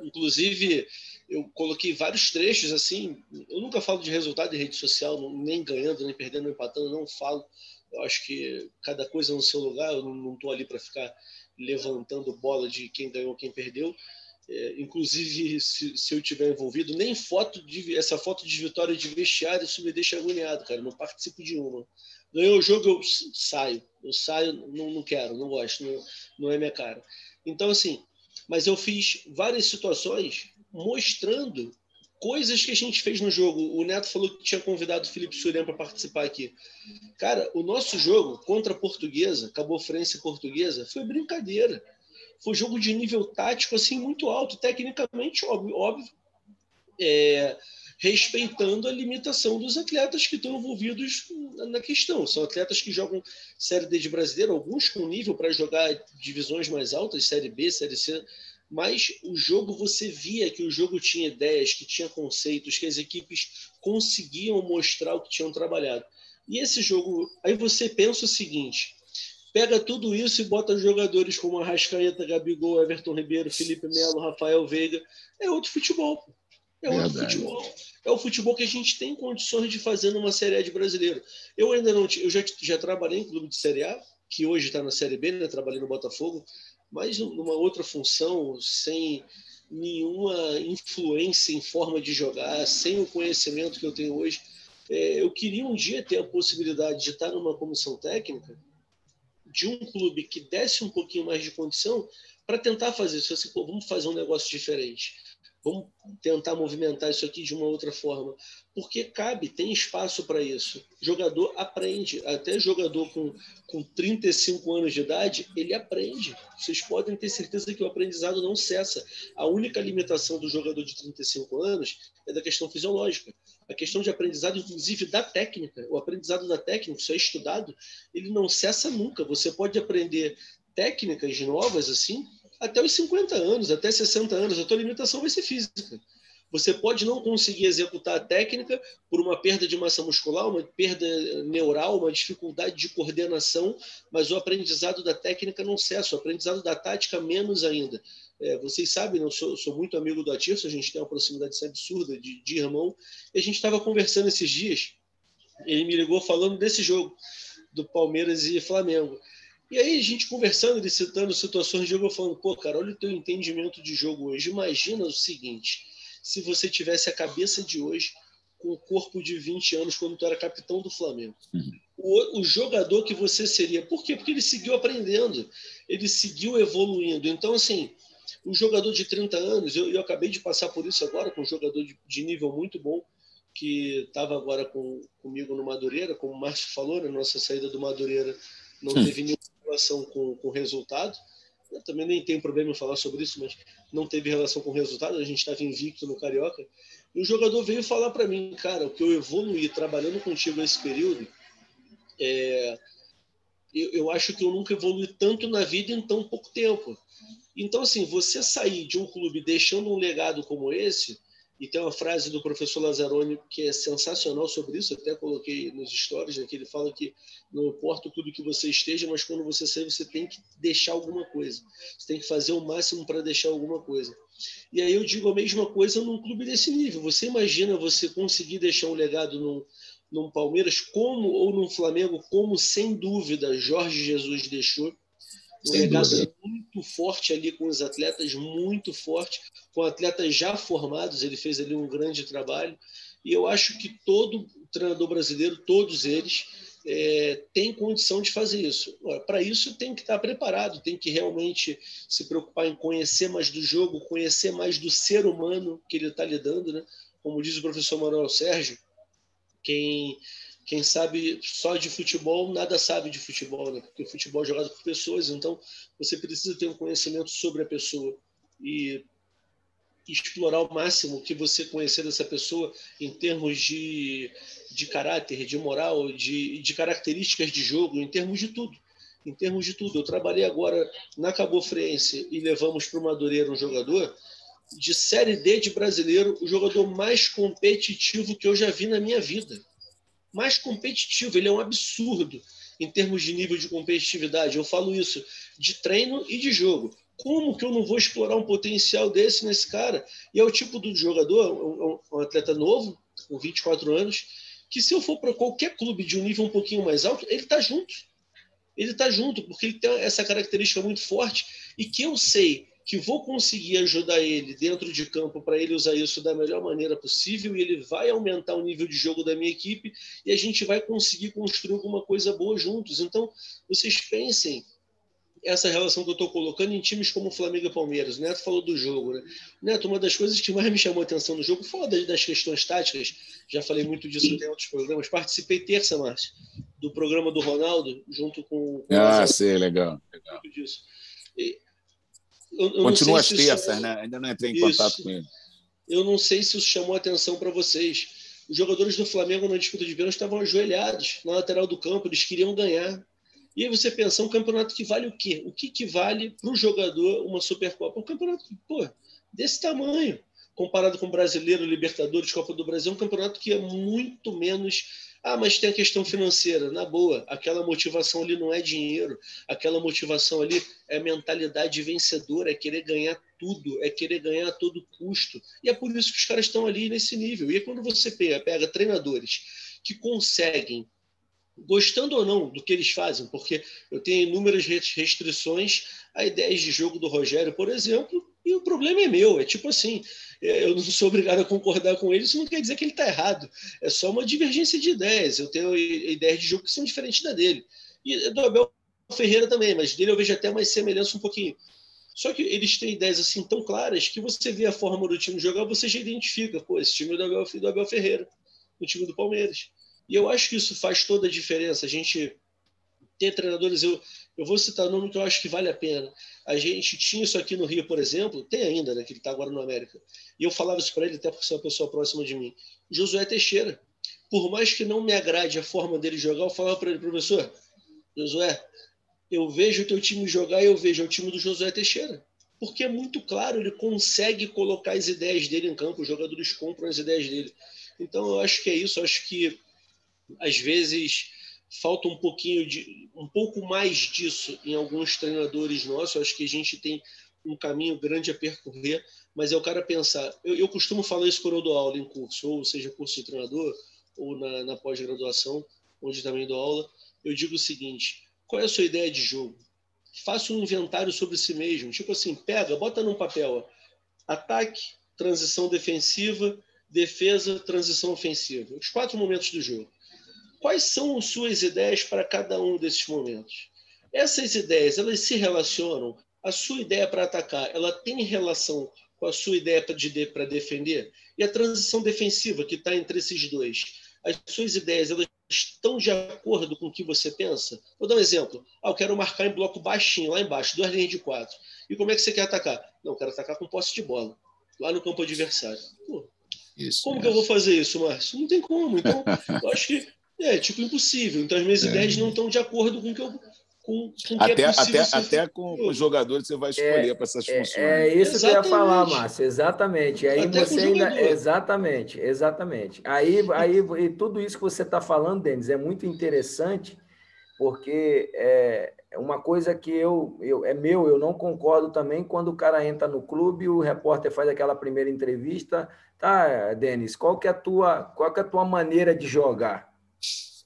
S3: Inclusive, eu coloquei vários trechos assim. Eu nunca falo de resultado em rede social, nem ganhando, nem perdendo, nem empatando, não falo. Eu acho que cada coisa no seu lugar. Eu não estou ali para ficar levantando bola de quem ganhou, quem perdeu. é, inclusive se, se, eu tiver envolvido, nem foto de essa foto de vitória de vestiário, isso me deixa agoniado, cara. Não participo de uma. Ganhou o jogo, eu saio. Eu saio, não, não quero, não gosto, não, não é minha cara. Então, assim, mas eu fiz várias situações mostrando coisas que a gente fez no jogo. O Neto falou que tinha convidado o Felipe Surian para participar aqui. Cara, o nosso jogo contra a Portuguesa, Cabo Frense Portuguesa, foi brincadeira. Foi jogo de nível tático assim muito alto, tecnicamente óbvio, óbvio é, respeitando a limitação dos atletas que estão envolvidos na questão. São atletas que jogam Série D de brasileiro, alguns com nível para jogar divisões mais altas, Série B, Série C, mas o jogo você via que o jogo tinha ideias, que tinha conceitos, que as equipes conseguiam mostrar o que tinham trabalhado. E esse jogo, aí você pensa o seguinte: pega tudo isso e bota jogadores como Arrascaeta, Gabigol, Everton Ribeiro, Felipe Melo, Rafael Veiga, é outro futebol. É outro Verdade. futebol. É o futebol que a gente tem condições de fazer numa Série A de brasileiro. Eu ainda não, eu já, já trabalhei em clube de Série A, que hoje está na Série B, né? Trabalhei no Botafogo mas numa outra função, sem nenhuma influência em forma de jogar, sem o conhecimento que eu tenho hoje. É, eu queria um dia ter a possibilidade de estar numa comissão técnica de um clube que desse um pouquinho mais de condição para tentar fazer isso. Assim, pô, vamos fazer um negócio diferente. Vamos tentar movimentar isso aqui de uma outra forma. Porque cabe, tem espaço para isso. Jogador aprende. Até jogador com, com 35 anos de idade, ele aprende. Vocês podem ter certeza que o aprendizado não cessa. A única limitação do jogador de 35 anos é da questão fisiológica. A questão de aprendizado, inclusive da técnica, o aprendizado da técnica, isso é estudado, ele não cessa nunca. Você pode aprender técnicas novas assim até os 50 anos, até 60 anos, a tua limitação vai ser física. Você pode não conseguir executar a técnica por uma perda de massa muscular, uma perda neural, uma dificuldade de coordenação, mas o aprendizado da técnica não cessa, o aprendizado da tática menos ainda. É, vocês sabem, eu sou, sou, muito amigo do Atirso, a gente tem uma proximidade absurda de, de irmão, e a gente estava conversando esses dias, ele me ligou falando desse jogo, do Palmeiras e Flamengo. E aí a gente conversando, ele citando situações de jogo, eu falando, pô, cara, olha o teu entendimento de jogo hoje. Imagina o seguinte, se você tivesse a cabeça de hoje com o corpo de 20 anos quando tu era capitão do Flamengo. Uhum. O, o, jogador que você seria. Por quê? Porque ele seguiu aprendendo, ele seguiu evoluindo. Então, assim, o jogador de 30 anos, eu, eu acabei de passar por isso agora com um jogador de, de nível muito bom, que estava agora com, comigo no Madureira, como o Márcio falou, na nossa saída do Madureira não teve nenhuma relação com, com resultado. Eu também nem tenho problema em falar sobre isso, mas não teve relação com resultado. A gente estava invicto no Carioca. E o jogador veio falar para mim, cara, o que eu evoluí trabalhando contigo nesse período, é, eu, eu acho que eu nunca evolui tanto na vida em tão pouco tempo. Então, assim, você sair de um clube deixando um legado como esse, e tem uma frase do professor Lazzaroni que é sensacional sobre isso, até coloquei nos stories, né, que ele fala que não importa tudo que você esteja, mas quando você sair, você tem que deixar alguma coisa. Você tem que fazer o máximo para deixar alguma coisa. E aí eu digo a mesma coisa num clube desse nível. Você imagina você conseguir deixar um legado num, num Palmeiras como ou num Flamengo, como sem dúvida Jorge Jesus deixou um Sem legado dúvida. muito forte ali com os atletas, muito forte, com atletas já formados, ele fez ali um grande trabalho. E eu acho que todo treinador brasileiro, todos eles, é, tem condição de fazer isso. Para isso tem que estar preparado, tem que realmente se preocupar em conhecer mais do jogo, conhecer mais do ser humano que ele está lidando, né? Como diz o professor Manuel Sérgio, quem quem sabe só de futebol, nada sabe de futebol, né? porque o futebol é jogado por pessoas, então você precisa ter um conhecimento sobre a pessoa e explorar o máximo que você conhecer dessa pessoa em termos de, de caráter, de moral, de, de características de jogo, em termos de tudo. Em termos de tudo. Eu trabalhei agora na Cabo Friense e levamos para o Madureira um jogador de Série D de brasileiro, o jogador mais competitivo que eu já vi na minha vida mais competitivo. Ele é um absurdo em termos de nível de competitividade. Eu falo isso de treino e de jogo. Como que eu não vou explorar um potencial desse nesse cara? E é o tipo do jogador, um, um atleta novo, com 24 anos, que se eu for para qualquer clube de um nível um pouquinho mais alto, ele está junto. Ele está junto, porque ele tem essa característica muito forte e que eu sei que vou conseguir ajudar ele dentro de campo para ele usar isso da melhor maneira possível e ele vai aumentar o nível de jogo da minha equipe e a gente vai conseguir construir alguma coisa boa juntos. Então, vocês pensem essa relação que eu estou colocando em times como Flamengo e Palmeiras. O Neto falou do jogo, né? Neto, uma das coisas que mais me chamou a atenção no jogo, fora das questões táticas, já falei muito disso em outros programas, participei terça, Márcio, do programa do Ronaldo, junto com... com
S2: ah, sim, legal. legal. Disso.
S3: E,
S2: eu, eu Continua as terças, né? Ainda não entrei em isso. contato com ele.
S3: Eu não sei se isso chamou atenção para vocês. Os jogadores do Flamengo na disputa de pênalti estavam ajoelhados na lateral do campo, eles queriam ganhar. E aí você pensa, um campeonato que vale o quê? O que, que vale para o jogador uma Supercopa? Um campeonato pô, desse tamanho, comparado com o Brasileiro, Libertadores, Copa do Brasil, é um campeonato que é muito menos. Ah, mas tem a questão financeira. Na boa, aquela motivação ali não é dinheiro, aquela motivação ali é mentalidade vencedora, é querer ganhar tudo, é querer ganhar a todo custo. E é por isso que os caras estão ali nesse nível. E quando você pega, pega treinadores que conseguem gostando ou não do que eles fazem, porque eu tenho inúmeras restrições a ideias de jogo do Rogério, por exemplo, e o problema é meu. É tipo assim, é, eu não sou obrigado a concordar com ele, isso não quer dizer que ele está errado. É só uma divergência de ideias. Eu tenho ideias de jogo que são diferentes da dele. E do Abel Ferreira também, mas dele eu vejo até mais semelhança um pouquinho. Só que eles têm ideias assim tão claras que você vê a forma do time jogar, você já identifica, pô, esse time é do Abel, do Abel Ferreira, o time do Palmeiras. E eu acho que isso faz toda a diferença. A gente ter treinadores, eu, eu vou citar nome que eu acho que vale a pena. A gente tinha isso aqui no Rio, por exemplo, tem ainda, né, que ele está agora no América. E eu falava isso para ele, até porque é uma pessoa próxima de mim. Josué Teixeira. Por mais que não me agrade a forma dele jogar, eu falava para ele, professor, Josué, eu vejo o teu time jogar e eu vejo o time do Josué Teixeira. Porque é muito claro, ele consegue colocar as ideias dele em campo, os jogadores compram as ideias dele. Então eu acho que é isso, eu acho que às vezes falta um pouquinho de um pouco mais disso em alguns treinadores nossos. Acho que a gente tem um caminho grande a percorrer, mas é o cara pensar. Eu, eu costumo falar isso quando eu dou aula em curso, ou seja, curso de treinador, ou na, na pós-graduação, onde também dou aula. Eu digo o seguinte: qual é a sua ideia de jogo? Faça um inventário sobre si mesmo. Tipo assim, pega, bota num papel: ó, ataque, transição defensiva, defesa, transição ofensiva. Os quatro momentos do jogo. Quais são suas ideias para cada um desses momentos? Essas ideias, elas se relacionam? A sua ideia para atacar, ela tem relação com a sua ideia para de, defender? E a transição defensiva que está entre esses dois? As suas ideias, elas estão de acordo com o que você pensa? Vou dar um exemplo. Ah, eu quero marcar em bloco baixinho, lá embaixo, duas linhas de quatro. E como é que você quer atacar? Não, eu quero atacar com posse de bola, lá no campo adversário. Pô, isso, como é. que eu vou fazer isso, Márcio? Não tem como. Então, eu acho que é, tipo, impossível. Então, as minhas é. ideias não estão de acordo com o que eu. Com, com
S2: até,
S3: é
S2: até, até com os jogadores você vai escolher é, para essas
S4: é,
S2: funções.
S4: É, isso exatamente. que eu ia falar, Márcio, exatamente. Aí até você ainda. Exatamente, exatamente. Aí, aí e tudo isso que você está falando, Denis, é muito interessante, porque é uma coisa que eu, eu é meu, eu não concordo também quando o cara entra no clube, o repórter faz aquela primeira entrevista. Tá, Denis, qual que é a tua, qual que é a tua maneira de jogar?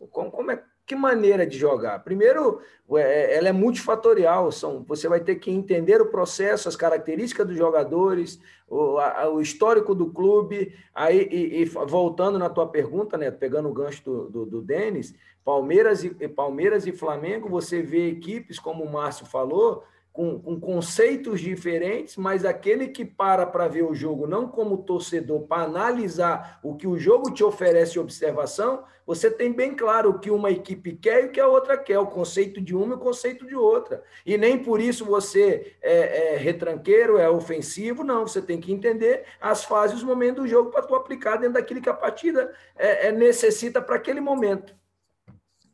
S4: Como, como é, que maneira de jogar? Primeiro, é, ela é multifatorial. São, você vai ter que entender o processo, as características dos jogadores, o, a, o histórico do clube. Aí, e, e, voltando na tua pergunta, né, pegando o gancho do, do, do Denis, Palmeiras e, Palmeiras e Flamengo, você vê equipes, como o Márcio falou, com, com, conceitos diferentes, mas aquele que para para ver o jogo não como torcedor, para analisar o que o jogo te oferece observação, você tem bem claro o que uma equipe quer e o que a outra quer, o conceito de uma e o conceito de outra. E nem por isso você é, é retranqueiro, é ofensivo, não. Você tem que entender as fases, os momentos do jogo para tu aplicar dentro daquilo que a partida é, é necessita para aquele momento.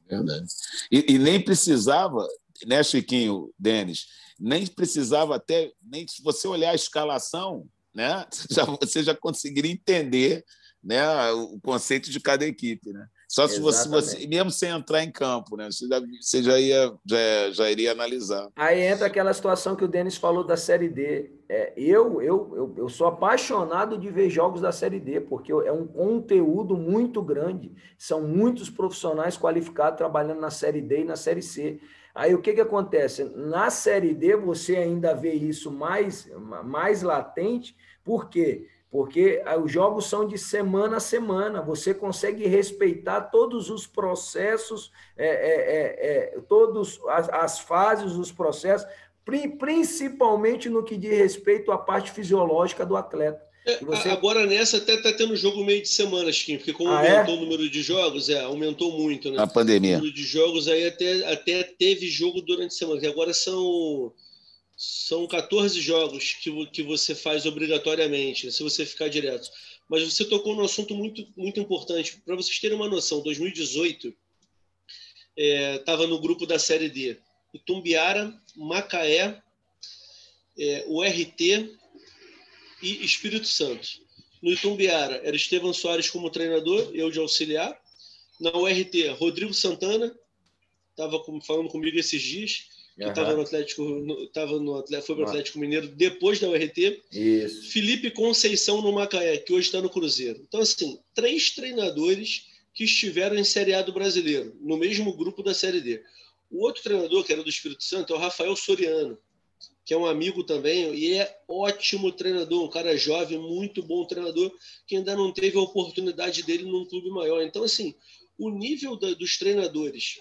S2: Verdade. E, e nem precisava, né, Chiquinho, Denis? Nem precisava até, nem se você olhar a escalação, né, já, você já conseguiria entender né, o conceito de cada equipe. Né? Só se você, você, mesmo sem entrar em campo, né? Você já, ia, já, já iria analisar.
S4: Aí entra aquela situação que o Denis falou da Série D. É, eu, eu, eu, eu sou apaixonado de ver jogos da Série D, porque é um conteúdo muito grande. São muitos profissionais qualificados trabalhando na Série D e na Série C. Aí o que, que acontece? Na Série D você ainda vê isso mais, mais latente, por quê? porque ah, os jogos são de semana a semana, você consegue respeitar todos os processos, é, é, é, é todas as, as, fases, os processos, principalmente no que diz respeito à parte fisiológica do atleta.
S3: É, você... Agora nessa até está tendo jogo meio de semana, Chiquinho, porque como ah, é? aumentou o número de jogos, é, aumentou muito, né?
S2: A pandemia.
S3: O número de jogos aí até, até teve jogo durante a semana, que agora são são 14 jogos que, que você faz obrigatoriamente, se você ficar direto. Mas você tocou num assunto muito, muito importante. Para vocês terem uma noção, 2018 estava é, no grupo da Série D. Itumbiara, Macaé, é, URT e Espírito Santo. No Itumbiara era Estevam Soares como treinador, eu de auxiliar. Na URT, Rodrigo Santana, estava falando comigo esses dias que estava no Atlético, no, tava no Atlético, foi para o Atlético Mineiro depois da URT.
S4: Isso.
S3: Felipe Conceição no Macaé, que hoje está no Cruzeiro. Então, assim, três treinadores que estiveram em Série A do Brasileiro, no mesmo grupo da Série D. O outro treinador, que era do Espírito Santo, é o Rafael Soriano, que é um amigo também e é ótimo treinador, um cara jovem, muito bom treinador, que ainda não teve a oportunidade dele num clube maior. Então, assim, o nível da, dos treinadores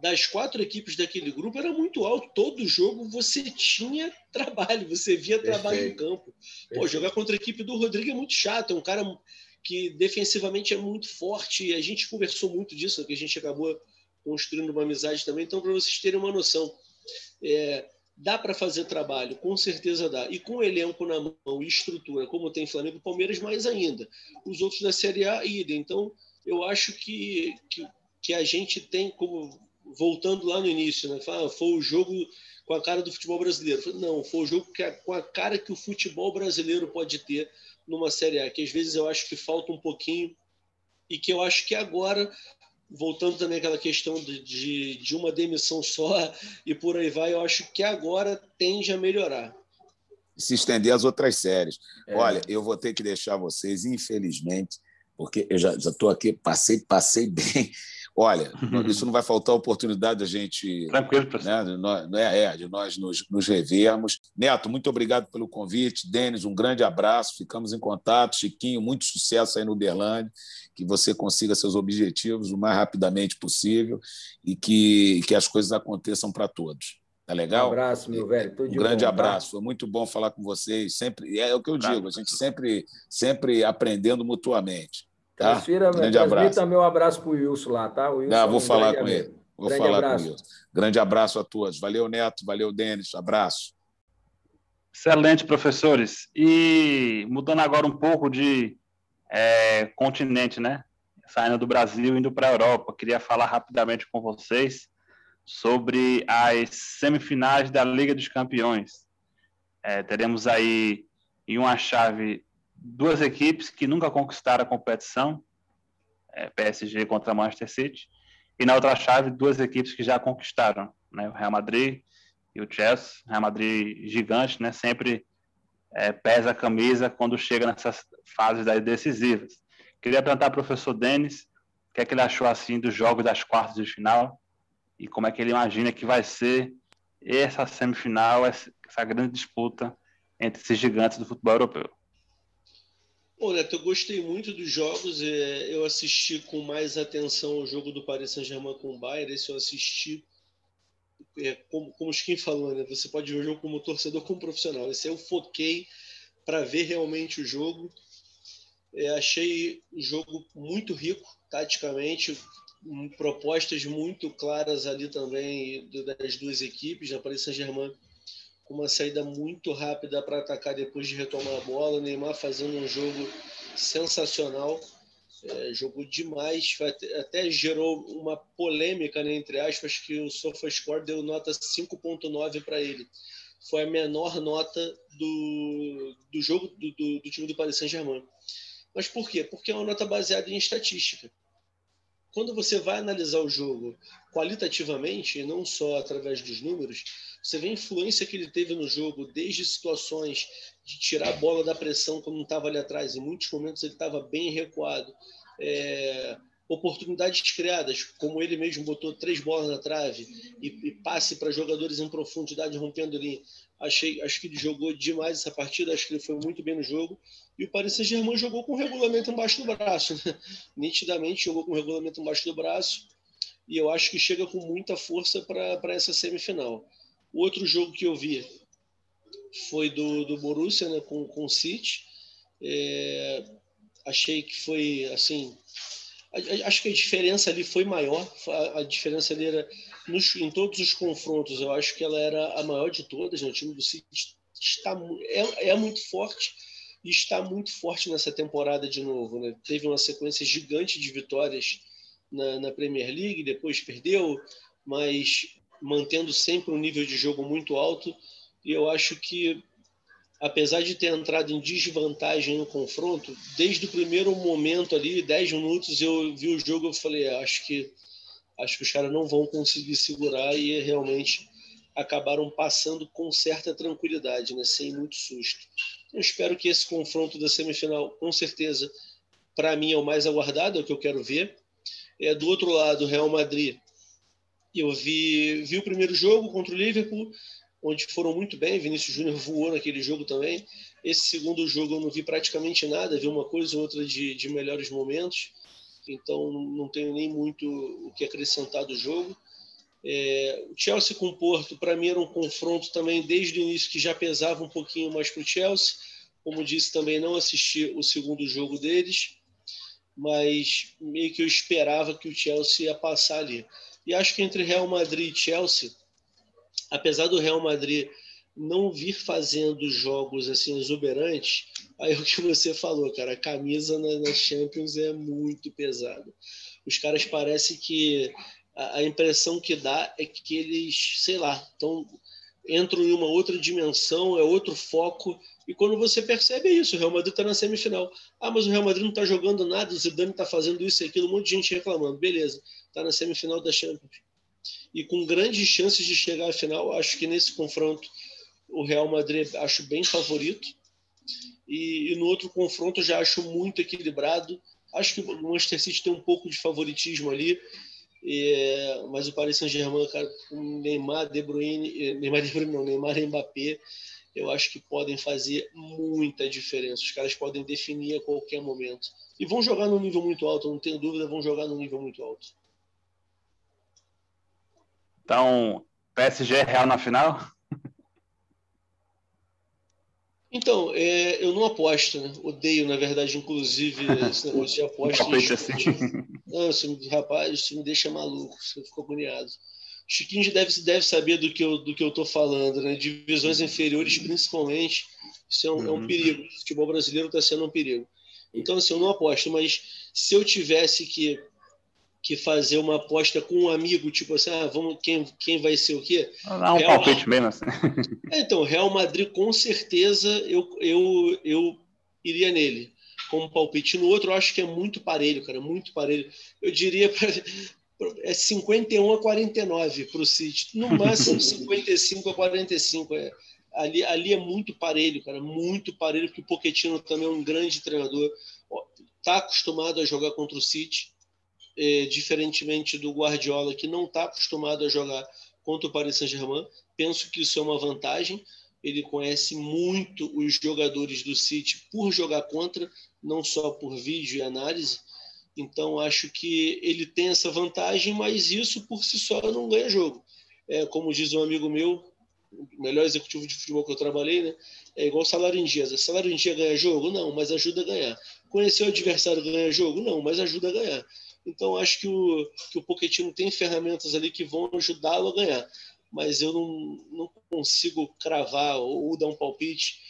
S3: das quatro equipes daquele grupo era muito alto. Todo jogo você tinha trabalho, você via Perfeito. trabalho em campo. Pô, jogar contra a equipe do Rodrigo é muito chato, é um cara que defensivamente é muito forte. E a gente conversou muito disso, que a gente acabou construindo uma amizade também. Então, para vocês terem uma noção, é, dá para fazer trabalho, com certeza dá. E com elenco na mão e estrutura, como tem Flamengo e Palmeiras, mais ainda. Os outros da Série A, ida. Então, eu acho que, que, que a gente tem como voltando lá no início, né? Fala, foi o jogo com a cara do futebol brasileiro. Não, foi o jogo que com a cara que o futebol brasileiro pode ter numa Série A, que às vezes eu acho que falta um pouquinho e que eu acho que agora, voltando também àquela questão de, de, de uma demissão só e por aí vai, eu acho que agora tende a melhorar.
S2: Se estender às outras séries. É. Olha, eu vou ter que deixar vocês, infelizmente, porque eu já estou aqui, passei, passei bem Olha, isso não vai faltar oportunidade da gente.
S1: Tranquilo, professor.
S2: Né, é, é, de nós nos, nos revermos. Neto, muito obrigado pelo convite. Denis, um grande abraço. Ficamos em contato. Chiquinho, muito sucesso aí no Uberlândia. Que você consiga seus objetivos o mais rapidamente possível e que, que as coisas aconteçam para todos. Tá legal?
S4: Um abraço, meu velho.
S2: um grande bom, tá? abraço. Tá? Foi muito bom falar com vocês. Sempre é o que eu digo. A gente sempre, sempre aprendendo mutuamente. Tá?
S4: Transfira, Grande abraço. meu abraço para o Wilson lá, tá? O Wilson
S2: Não, vou é um falar com ele. Vou Grande falar abraço. com o Wilson. Grande abraço a todos. Valeu, Neto. Valeu, Denis. Abraço.
S1: Excelente, professores. E mudando agora um pouco de é, continente, né? Saindo do Brasil indo para a Europa. Queria falar rapidamente com vocês sobre as semifinais da Liga dos Campeões. É, teremos aí em uma chave duas equipes que nunca conquistaram a competição, é, PSG contra Manchester City, e na outra chave, duas equipes que já conquistaram, né, o Real Madrid e o Chelsea, Real Madrid gigante, né, sempre é, pesa a camisa quando chega nessas fases decisivas. Queria perguntar ao professor Denis o que é que ele achou assim dos jogos das quartas de final e como é que ele imagina que vai ser essa semifinal, essa grande disputa entre esses gigantes do futebol europeu.
S3: Bom, Neto, eu gostei muito dos jogos. É, eu assisti com mais atenção o jogo do Paris Saint-Germain com o Bayern. Esse eu assisti, é, como, como o Skin falou, né? Você pode ver o jogo como torcedor, como profissional. Esse eu foquei para ver realmente o jogo. É, achei o jogo muito rico, taticamente, propostas muito claras ali também das duas equipes. Da Paris Saint-Germain uma saída muito rápida para atacar depois de retomar a bola. O Neymar fazendo um jogo sensacional, é, jogou demais, até gerou uma polêmica, né, entre aspas, que o SofaScore deu nota 5.9 para ele. Foi a menor nota do, do jogo do, do, do time do Paris Saint-Germain. Mas por quê? Porque é uma nota baseada em estatística. Quando você vai analisar o jogo qualitativamente, e não só através dos números, você vê a influência que ele teve no jogo, desde situações de tirar a bola da pressão quando não estava ali atrás. Em muitos momentos ele estava bem recuado. É, oportunidades criadas, como ele mesmo botou três bolas na trave e, e passe para jogadores em profundidade rompendo linha. Achei, acho que ele jogou demais essa partida, acho que ele foi muito bem no jogo. E o Paris Saint-Germain jogou com o regulamento embaixo do braço, né? nitidamente jogou com o regulamento embaixo do braço. E eu acho que chega com muita força para essa semifinal. O outro jogo que eu vi foi do, do Borussia né, com, com o City. É, achei que foi assim. Acho que a diferença ali foi maior. A, diferença ali era nos, em todos os confrontos. Eu acho que ela era a maior de todas. Né? O time do City está é, é muito forte e está muito forte nessa temporada de novo. Né? Teve uma sequência gigante de vitórias na, na Premier League, depois perdeu, mas mantendo sempre um nível de jogo muito alto. E eu acho que, apesar de ter entrado em desvantagem no confronto, desde o primeiro momento ali, 10 minutos, eu vi o jogo e falei, é, acho que acho que os caras não vão conseguir segurar e realmente acabaram passando com certa tranquilidade, né? sem muito susto. Eu espero que esse confronto da semifinal, com certeza, para mim é o mais aguardado, é o que eu quero ver. É, do outro lado, Real Madrid eu vi, vi o primeiro jogo contra o Liverpool, onde foram muito bem. Vinícius Júnior voou naquele jogo também. Esse segundo jogo eu não vi praticamente nada, vi uma coisa ou outra de, de melhores momentos. Então não tenho nem muito o que acrescentar do jogo. É, o Chelsea com o Porto, para mim, era um confronto também desde o início que já pesava um pouquinho mais para o Chelsea. Como disse, também não assisti o segundo jogo deles, mas meio que eu esperava que o Chelsea ia passar ali. E acho que entre Real Madrid e Chelsea, apesar do Real Madrid não vir fazendo jogos assim exuberantes, aí o que você falou, cara, a camisa na, Champions é muito pesada. Os caras parece que a, a impressão que dá é que eles, sei lá, estão entram em uma outra dimensão, é outro foco. E quando você percebe é isso, o Real Madrid está na semifinal. Ah, mas o Real Madrid não está jogando nada, o Zidane está fazendo isso e aquilo, um monte de gente reclamando. Beleza está na semifinal da Champions. E com grandes chances de chegar à final, acho que nesse confronto o Real Madrid acho bem favorito. E, e no outro confronto já acho muito equilibrado. Acho que o Manchester City tem um pouco de favoritismo ali. Mas o Paris Saint-Germain, cara, com Neymar, De Bruyne, eh, Neymar, De Bruyne não, Neymar e Mbappé, eu acho que podem fazer muita diferença. Os caras podem definir a qualquer momento. E vão jogar num nível muito alto, não tenho dúvida, vão jogar num nível muito alto.
S1: Então, PSG é Real na final?
S3: Então, é, eu não aposto, né? Odeio, na verdade, inclusive, esse negócio de aposta.
S1: assim.
S3: Não, isso, rapaz, isso me deixa maluco, você ficou agoniado. Chiquinho deve, deve saber do que, eu, do que eu tô falando, né? Divisões inferiores, principalmente, isso é um, uhum. é um uhum. perigo. O futebol brasileiro está sendo um perigo. Então, assim, eu não aposto, mas se eu tivesse que que fazer uma aposta com um amigo, tipo assim, ah, vamos, quem, quem vai ser o quê?
S1: Dá um Real palpite mesmo assim.
S3: É, então, Real Madrid, com certeza, eu, eu, eu iria nele como palpite. No outro, eu acho que é muito parelho, cara, muito parelho. Eu diria pra, é 51 a 49 para o City, no máximo 55 a 45. É, ali, ali é muito parelho, cara, muito parelho, porque o Pochettino também é um grande treinador. Está acostumado a jogar contra o City é, diferentemente do Guardiola, que não está acostumado a jogar contra o Paris Saint-Germain. Penso que isso é uma vantagem. Ele conhece muito os jogadores do City por jogar contra, não só por vídeo e análise. Então, acho que ele tem essa vantagem, mas isso por si só não ganha jogo. É, como diz um amigo meu, o melhor executivo de futebol que eu trabalhei, né? É igual salário em dias. Salário em dia ganha jogo? Não, mas ajuda a ganhar. Conhecer o adversário ganha jogo? Não, mas ajuda a ganhar. Então, acho que o, que o Pochettino tem ferramentas ali que vão ajudá-lo a ganhar. Mas eu não, não consigo cravar ou, ou dar um palpite.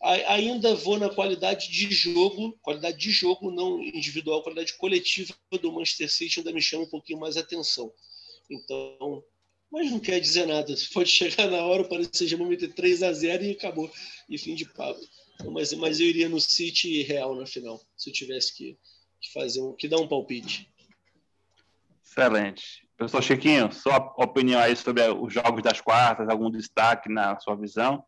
S3: A, ainda vou na qualidade de jogo, qualidade de jogo, não individual, qualidade coletiva do Manchester City ainda me chama um pouquinho mais atenção. Então, mas não quer dizer nada. Pode chegar na hora, o Paris Saint-Germain meter 3 a 0 e acabou. E fim de papo. Mas, mas eu iria no City Real na final, se eu tivesse que, que fazer um, que dar um palpite.
S1: Excelente. Professor Chiquinho, sua opinião aí sobre os jogos das quartas, algum destaque na sua visão?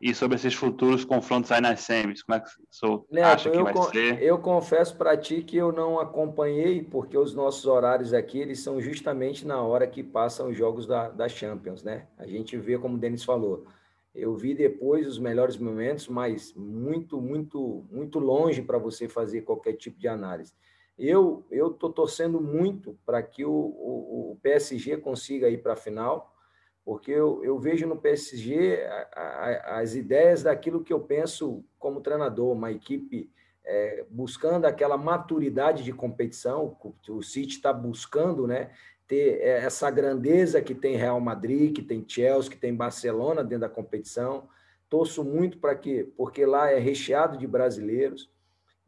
S1: E sobre esses futuros confrontos aí nas semis, como é que o Neto, acha que vai ser?
S4: Eu confesso para ti que eu não acompanhei, porque os nossos horários aqui, eles são justamente na hora que passam os jogos da, da Champions, né? A gente vê, como o Denis falou, eu vi depois os melhores momentos, mas muito, muito, muito longe para você fazer qualquer tipo de análise. Eu eu estou torcendo muito para que o, o, o, PSG consiga ir para a final, porque eu, eu vejo no PSG a, a, as ideias daquilo que eu penso como treinador, uma equipe é, buscando aquela maturidade de competição, o City está buscando né, ter essa grandeza que tem Real Madrid, que tem Chelsea, que tem Barcelona dentro da competição. Torço muito para que, porque lá é recheado de brasileiros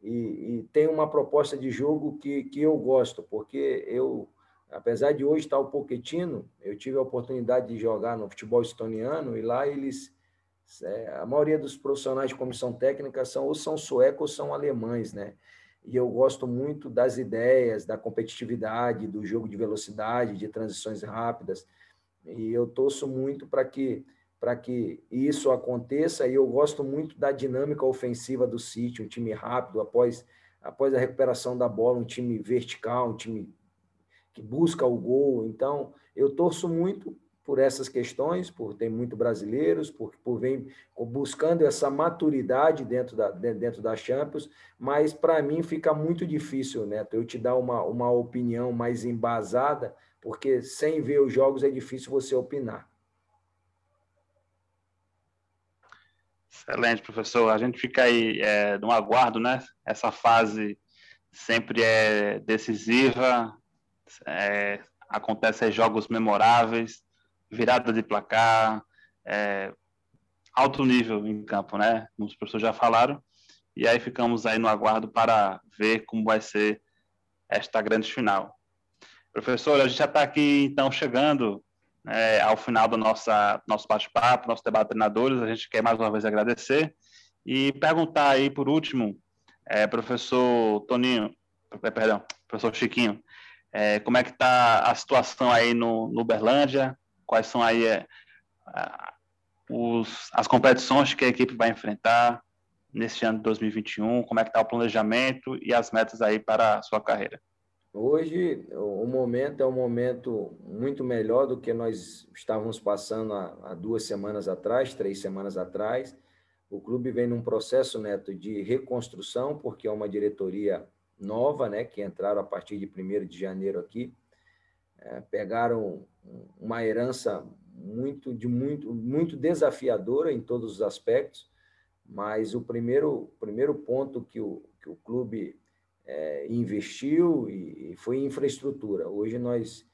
S4: e, e, tem uma proposta de jogo que, que eu gosto, porque eu, apesar de hoje estar o Pochettino, eu tive a oportunidade de jogar no futebol estoniano e lá eles, é, a maioria dos profissionais de comissão técnica são ou são suecos ou são alemães, né? E eu gosto muito das ideias, da competitividade, do jogo de velocidade, de transições rápidas. E eu torço muito para que para que isso aconteça. E eu gosto muito da dinâmica ofensiva do City, um time rápido após, após a recuperação da bola, um time vertical, um time que busca o gol. Então, eu torço muito por essas questões, por ter muito brasileiros, por, por vem buscando essa maturidade dentro da, dentro da Champions, mas para mim fica muito difícil, Neto, eu te dar uma, uma opinião mais embasada, porque sem ver os jogos é difícil você opinar.
S1: Excelente, professor. A gente fica aí é, no aguardo, né? Essa fase sempre é decisiva, é, acontecem jogos memoráveis, virada de placar, é, alto nível em campo, né? Como os professores já falaram. E aí ficamos aí no aguardo para ver como vai ser esta grande final. Professor, a gente já está aqui então chegando é, ao final do nossa, nosso bate-papo, nosso debate de treinadores. A gente quer mais uma vez agradecer e perguntar aí, por último, é, professor Toninho, é, perdão, professor Chiquinho, é, como é que está a situação aí no, no Uberlândia? Quais são aí é, os, as competições que a equipe vai enfrentar nesse ano de 2021? Como é que está o planejamento e as metas aí para a sua carreira?
S4: Hoje, o momento é um momento muito melhor do que nós estávamos passando há, há duas semanas atrás, três semanas atrás. O clube vem num processo, Neto, de reconstrução, porque é uma diretoria nova, né, que entraram a partir de 1 de janeiro aqui. É, pegaram uma herança muito de muito muito desafiadora em todos os aspectos, mas o primeiro primeiro ponto que o, que o clube é, investiu e, foi em infraestrutura. Hoje nós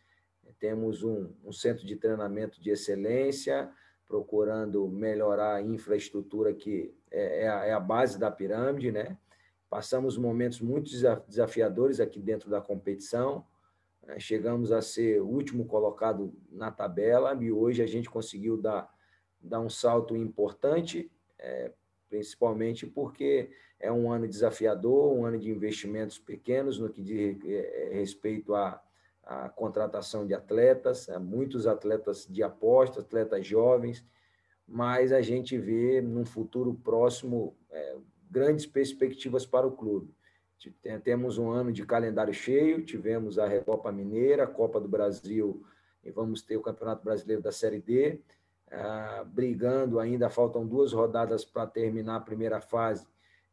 S4: temos um, um, centro de treinamento de excelência, procurando melhorar a infraestrutura que é, é, a, é a base da pirâmide, né? Passamos momentos muito desafiadores aqui dentro da competição, né? chegamos a ser o último colocado na tabela e hoje a gente conseguiu dar, dar um salto importante, é, principalmente porque é um ano desafiador, um ano de investimentos pequenos no que diz é, é, respeito à, à contratação de atletas, muitos atletas de aposta, atletas jovens, mas a gente vê num futuro próximo é, grandes perspectivas para o clube. Temos um ano de calendário cheio, tivemos a Recopa Mineira, a Copa do Brasil e vamos ter o Campeonato Brasileiro da Série D, brigando ainda, faltam duas rodadas para terminar a primeira fase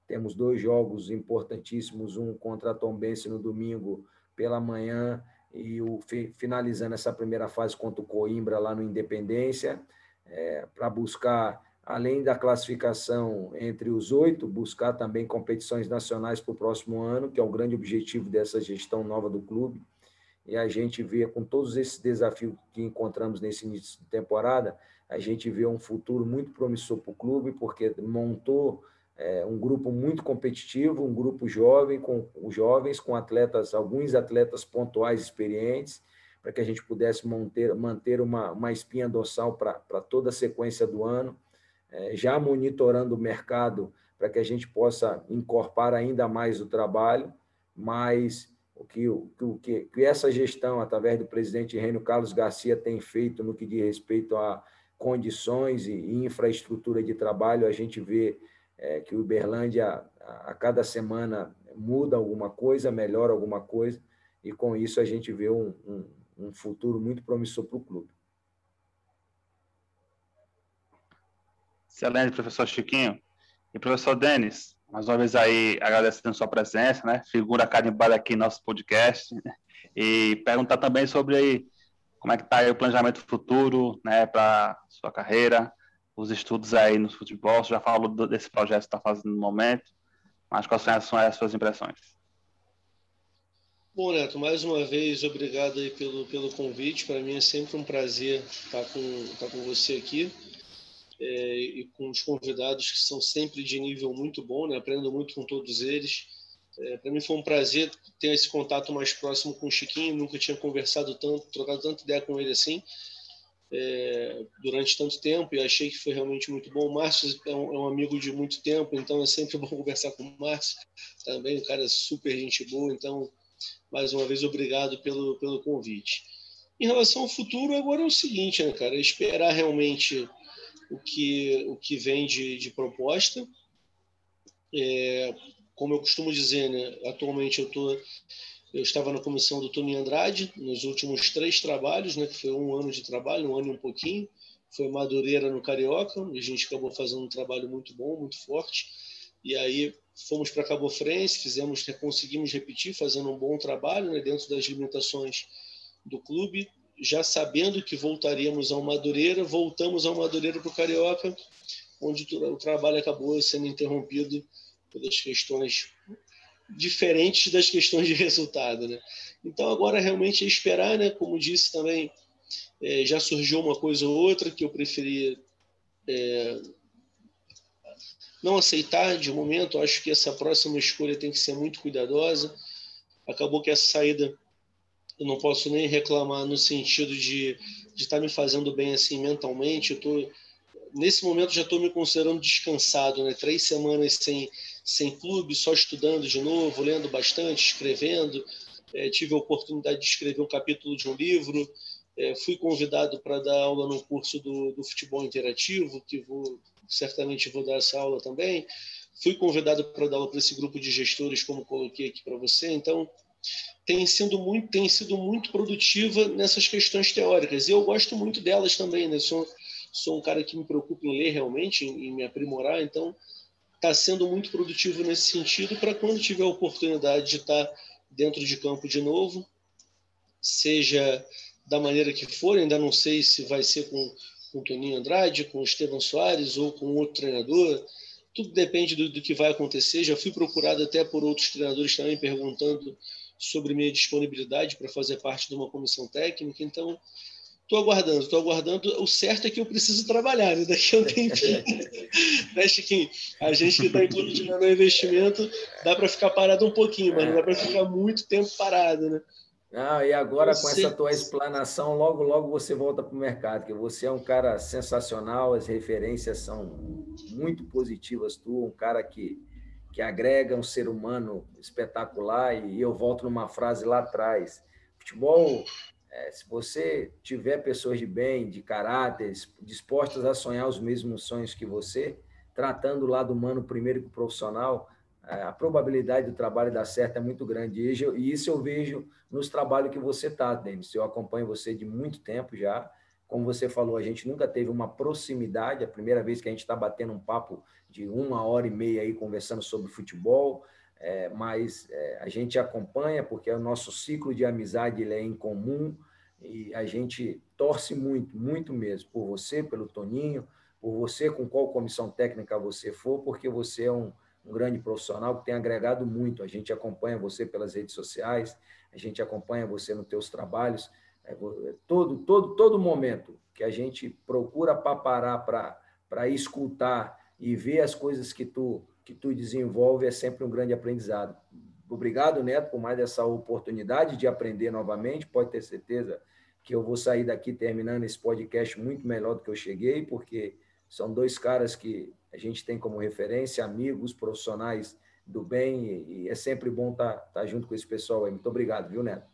S4: temos dois jogos importantíssimos, um contra a Tombense no domingo pela manhã e o finalizando essa primeira fase contra o Coimbra lá no Independência, é, para buscar, além da classificação entre os oito, buscar também competições nacionais para o próximo ano, que é o grande objetivo dessa gestão nova do clube. E a gente vê, com todos esses desafios que encontramos nesse início de temporada, a gente vê um futuro muito promissor para o clube, porque montou é um grupo muito competitivo, um grupo jovem, com jovens, com atletas, alguns atletas pontuais experientes, para que a gente pudesse manter, manter uma, uma espinha dorsal para toda a sequência do ano, é, já monitorando o mercado para que a gente possa incorporar ainda mais o trabalho, mas o que, o que, que essa gestão, através do presidente Reino Carlos Garcia, tem feito no que diz respeito a condições e infraestrutura de trabalho, a gente vê é, que o Uberlândia, a, cada semana, muda alguma coisa, melhora alguma coisa, e com isso a gente vê um, um, um futuro muito promissor para o clube.
S1: Excelente, professor Chiquinho. E professor Denis, mais uma vez aí agradecendo sua presença, né? Figura carimbada aqui no nosso podcast. E perguntar também sobre aí como é que está o planejamento futuro, né, para sua carreira, os estudos aí no futebol. Você já falou desse projeto que está fazendo no momento, mas quais são as suas impressões?
S3: Bom, Neto, mais uma vez, obrigado aí pelo, pelo convite. Para mim é sempre um prazer estar com, estar com você aqui é, e com os convidados que são sempre de nível muito bom, né? aprendo muito com todos eles. É, Para mim foi um prazer ter esse contato mais próximo com o Chiquinho, nunca tinha conversado tanto, trocado tanta ideia com ele assim é, durante tanto tempo e achei que foi realmente muito bom. O Márcio é um, é um, amigo de muito tempo, então é sempre bom conversar com o Márcio também, um cara super gente boa, então mais uma vez obrigado pelo, pelo convite. Em relação ao futuro, agora é o seguinte, né, cara, esperar realmente o que, o que vem de, de proposta. Como eu costumo dizer, né, atualmente eu, tô, eu estava na comissão do Tony Andrade nos últimos três trabalhos, né, que foi um ano de trabalho, um ano e um pouquinho. Foi Madureira no Carioca, a gente acabou fazendo um trabalho muito bom, muito forte. E aí fomos para Cabo Frense, fizemos, conseguimos repetir, fazendo um bom trabalho né, dentro das limitações do clube já sabendo que voltaríamos ao Madureira, voltamos ao Madureira para o Carioca, onde o trabalho acabou sendo interrompido pelas questões diferentes das questões de resultado, né? Então agora realmente é esperar, né? Como disse também, é, já surgiu uma coisa ou outra que eu preferia é, não aceitar de momento. Acho que essa próxima escolha tem que ser muito cuidadosa. Acabou que essa saída eu não posso nem reclamar no sentido de estar tá me fazendo bem assim mentalmente. Eu tô, nesse momento já estou me considerando descansado, né? Três semanas sem, sem clube, só estudando de novo, lendo bastante, escrevendo. É, tive a oportunidade de escrever um capítulo de um livro. É, fui convidado para dar aula no curso do, do futebol interativo, que vou certamente vou dar essa aula também. Fui convidado para dar aula para esse grupo de gestores, como coloquei aqui para você. Então, tem sido muito, tem sido muito produtiva nessas questões teóricas. E eu gosto muito delas também, né? Sou, sou um cara que me preocupa em ler realmente, em, em me aprimorar, então está sendo muito produtivo nesse sentido para quando tiver a oportunidade de estar tá dentro de campo de novo, seja da maneira que for, ainda não sei se vai ser com, com o Toninho Andrade, com o Estevam Soares ou com outro treinador, tudo depende do, do que vai acontecer. Já fui procurado até por outros treinadores também perguntando sobre minha disponibilidade para fazer parte de uma comissão técnica. Então, estou aguardando, estou aguardando. O certo é que eu preciso trabalhar, né? daqui a um tempinho. né, Chiquinho? A gente que está em clube de investimento, dá para ficar parado um pouquinho, mas não dá para ficar muito tempo parado, né?
S4: Não, e agora com essa tua explanação, logo, logo você volta para o mercado, que você é um cara sensacional, as referências são muito positivas, tu, um cara que que agrega um ser humano espetacular. E eu volto numa frase lá atrás: futebol, é, se você tiver pessoas de bem, de caráter, dispostas a sonhar os mesmos sonhos que você, tratando o lado humano primeiro que o profissional, é, a probabilidade do trabalho dar certo é muito grande. E isso eu vejo nos trabalhos que você está, Denis. Eu acompanho você de muito tempo já. Como você falou, a gente nunca teve uma proximidade. A primeira vez que a gente está batendo um papo de uma hora e meia aí conversando sobre futebol, é, mas é, a gente acompanha porque o nosso ciclo de amizade ele é em comum e a gente torce muito, muito mesmo por você, pelo Toninho, por você, com qual comissão técnica você for, porque você é um, um grande profissional que tem agregado muito. A gente acompanha você pelas redes sociais, a gente acompanha você nos teus trabalhos, é, todo, todo, todo momento que a gente procura parar para escutar e ver as coisas que tu que tu desenvolve é sempre um grande aprendizado. Obrigado, Neto, por mais essa oportunidade de aprender novamente. Pode ter certeza que eu vou sair daqui terminando esse podcast muito melhor do que eu cheguei, porque são dois caras que a gente tem como referência, amigos, profissionais do bem, e é sempre bom estar, tá, tá junto com esse pessoal aí. Muito obrigado, viu, Neto?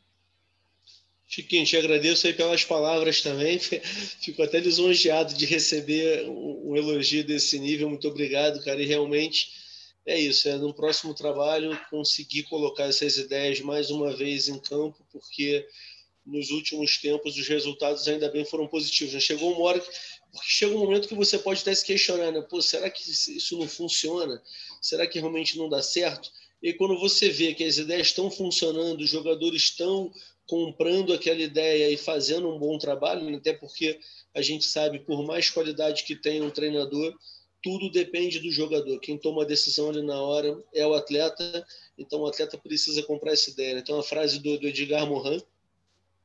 S3: Chiquinho, te agradeço aí pelas palavras também. Fico até lisonjeado de receber um elogio desse nível. Muito obrigado, cara. E realmente é isso. É no próximo trabalho conseguir colocar essas ideias mais uma vez em campo, porque nos últimos tempos os resultados ainda bem foram positivos. Já chegou uma hora que, porque chega um momento que você pode até se questionar, né? Pô, será que isso não funciona? Será que realmente não dá certo? E quando você vê que as ideias estão funcionando, os jogadores estão comprando aquela ideia e fazendo um bom trabalho, né? até porque a gente sabe, por mais qualidade que tenha um treinador, tudo depende do jogador. Quem toma a decisão ali na hora é o atleta, então o atleta precisa comprar essa ideia. Né? Tem uma frase do, do Edgar Morin,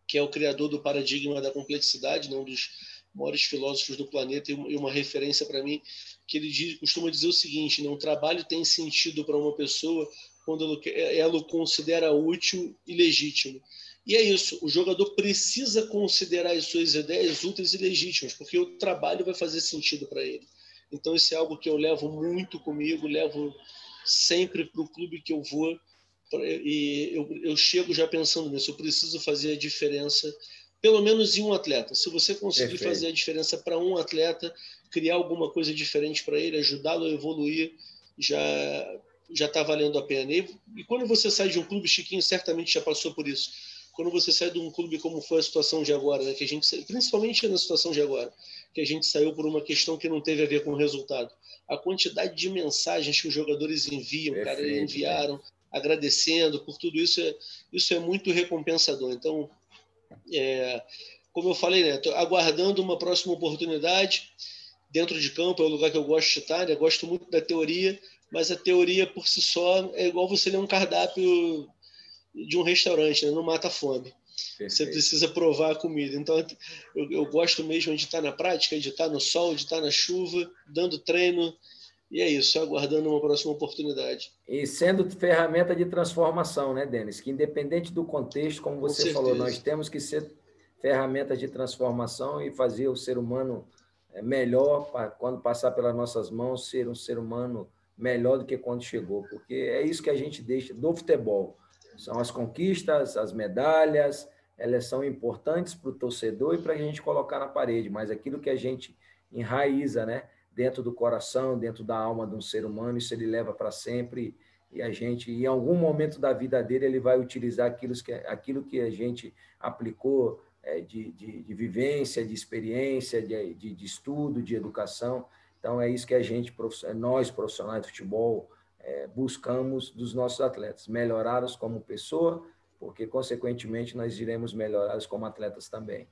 S3: que é o criador do paradigma da complexidade, né? um dos maiores filósofos do planeta e uma referência para mim, que ele diz, costuma dizer o seguinte: né? um trabalho tem sentido para uma pessoa quando ela o considera útil e legítimo. E é isso, o jogador precisa considerar as suas ideias úteis e legítimas, porque o trabalho vai fazer sentido para ele. Então, isso é algo que eu levo muito comigo, levo sempre para o clube que eu vou, e eu, eu chego já pensando nisso, eu preciso fazer a diferença, pelo menos em um atleta. Se você conseguir Perfeito. fazer a diferença para um atleta, criar alguma coisa diferente para ele, ajudá-lo a evoluir, já já está valendo a pena. E, e quando você sai de um clube, Chiquinho certamente já passou por isso quando você sai de um clube como foi a situação de agora, né, que a gente principalmente na situação de agora, que a gente saiu por uma questão que não teve a ver com o resultado. A quantidade de mensagens que os jogadores enviam, Perfeito, cara, enviaram, agradecendo por tudo isso, é, isso é muito recompensador. Então, é, como eu falei, né, aguardando uma próxima oportunidade dentro de campo, é o lugar que eu gosto de estar, né, gosto muito da teoria, mas a teoria por si só é igual você ler um cardápio de um restaurante, né? não mata a fome. Perfeito. Você precisa provar a comida. Então, eu, eu, gosto mesmo de estar na prática, de estar no sol, de estar na chuva, dando treino. E é isso, aguardando uma próxima oportunidade.
S4: E sendo ferramenta de transformação, né, Denis? Que independente do contexto, como você falou, nós temos que ser ferramentas de transformação e fazer o ser humano é, melhor, quando passar pelas nossas mãos, ser um ser humano melhor do que quando chegou. Porque é isso que a gente deixa do futebol são as conquistas, as medalhas, elas são importantes para o torcedor e para a gente colocar na parede, mas aquilo que a gente enraiza, né, dentro do coração, dentro da alma de um ser humano, isso ele leva para sempre e a gente, em algum momento da vida dele, ele vai utilizar aquilo que, aquilo que a gente aplicou é, de, de, de, vivência, de experiência, de, de, de estudo, de educação. Então, é isso que a gente, nós profissionais de futebol, é, buscamos dos nossos atletas, melhorá-los como pessoa, porque, consequentemente, nós iremos melhorá-los como atletas também.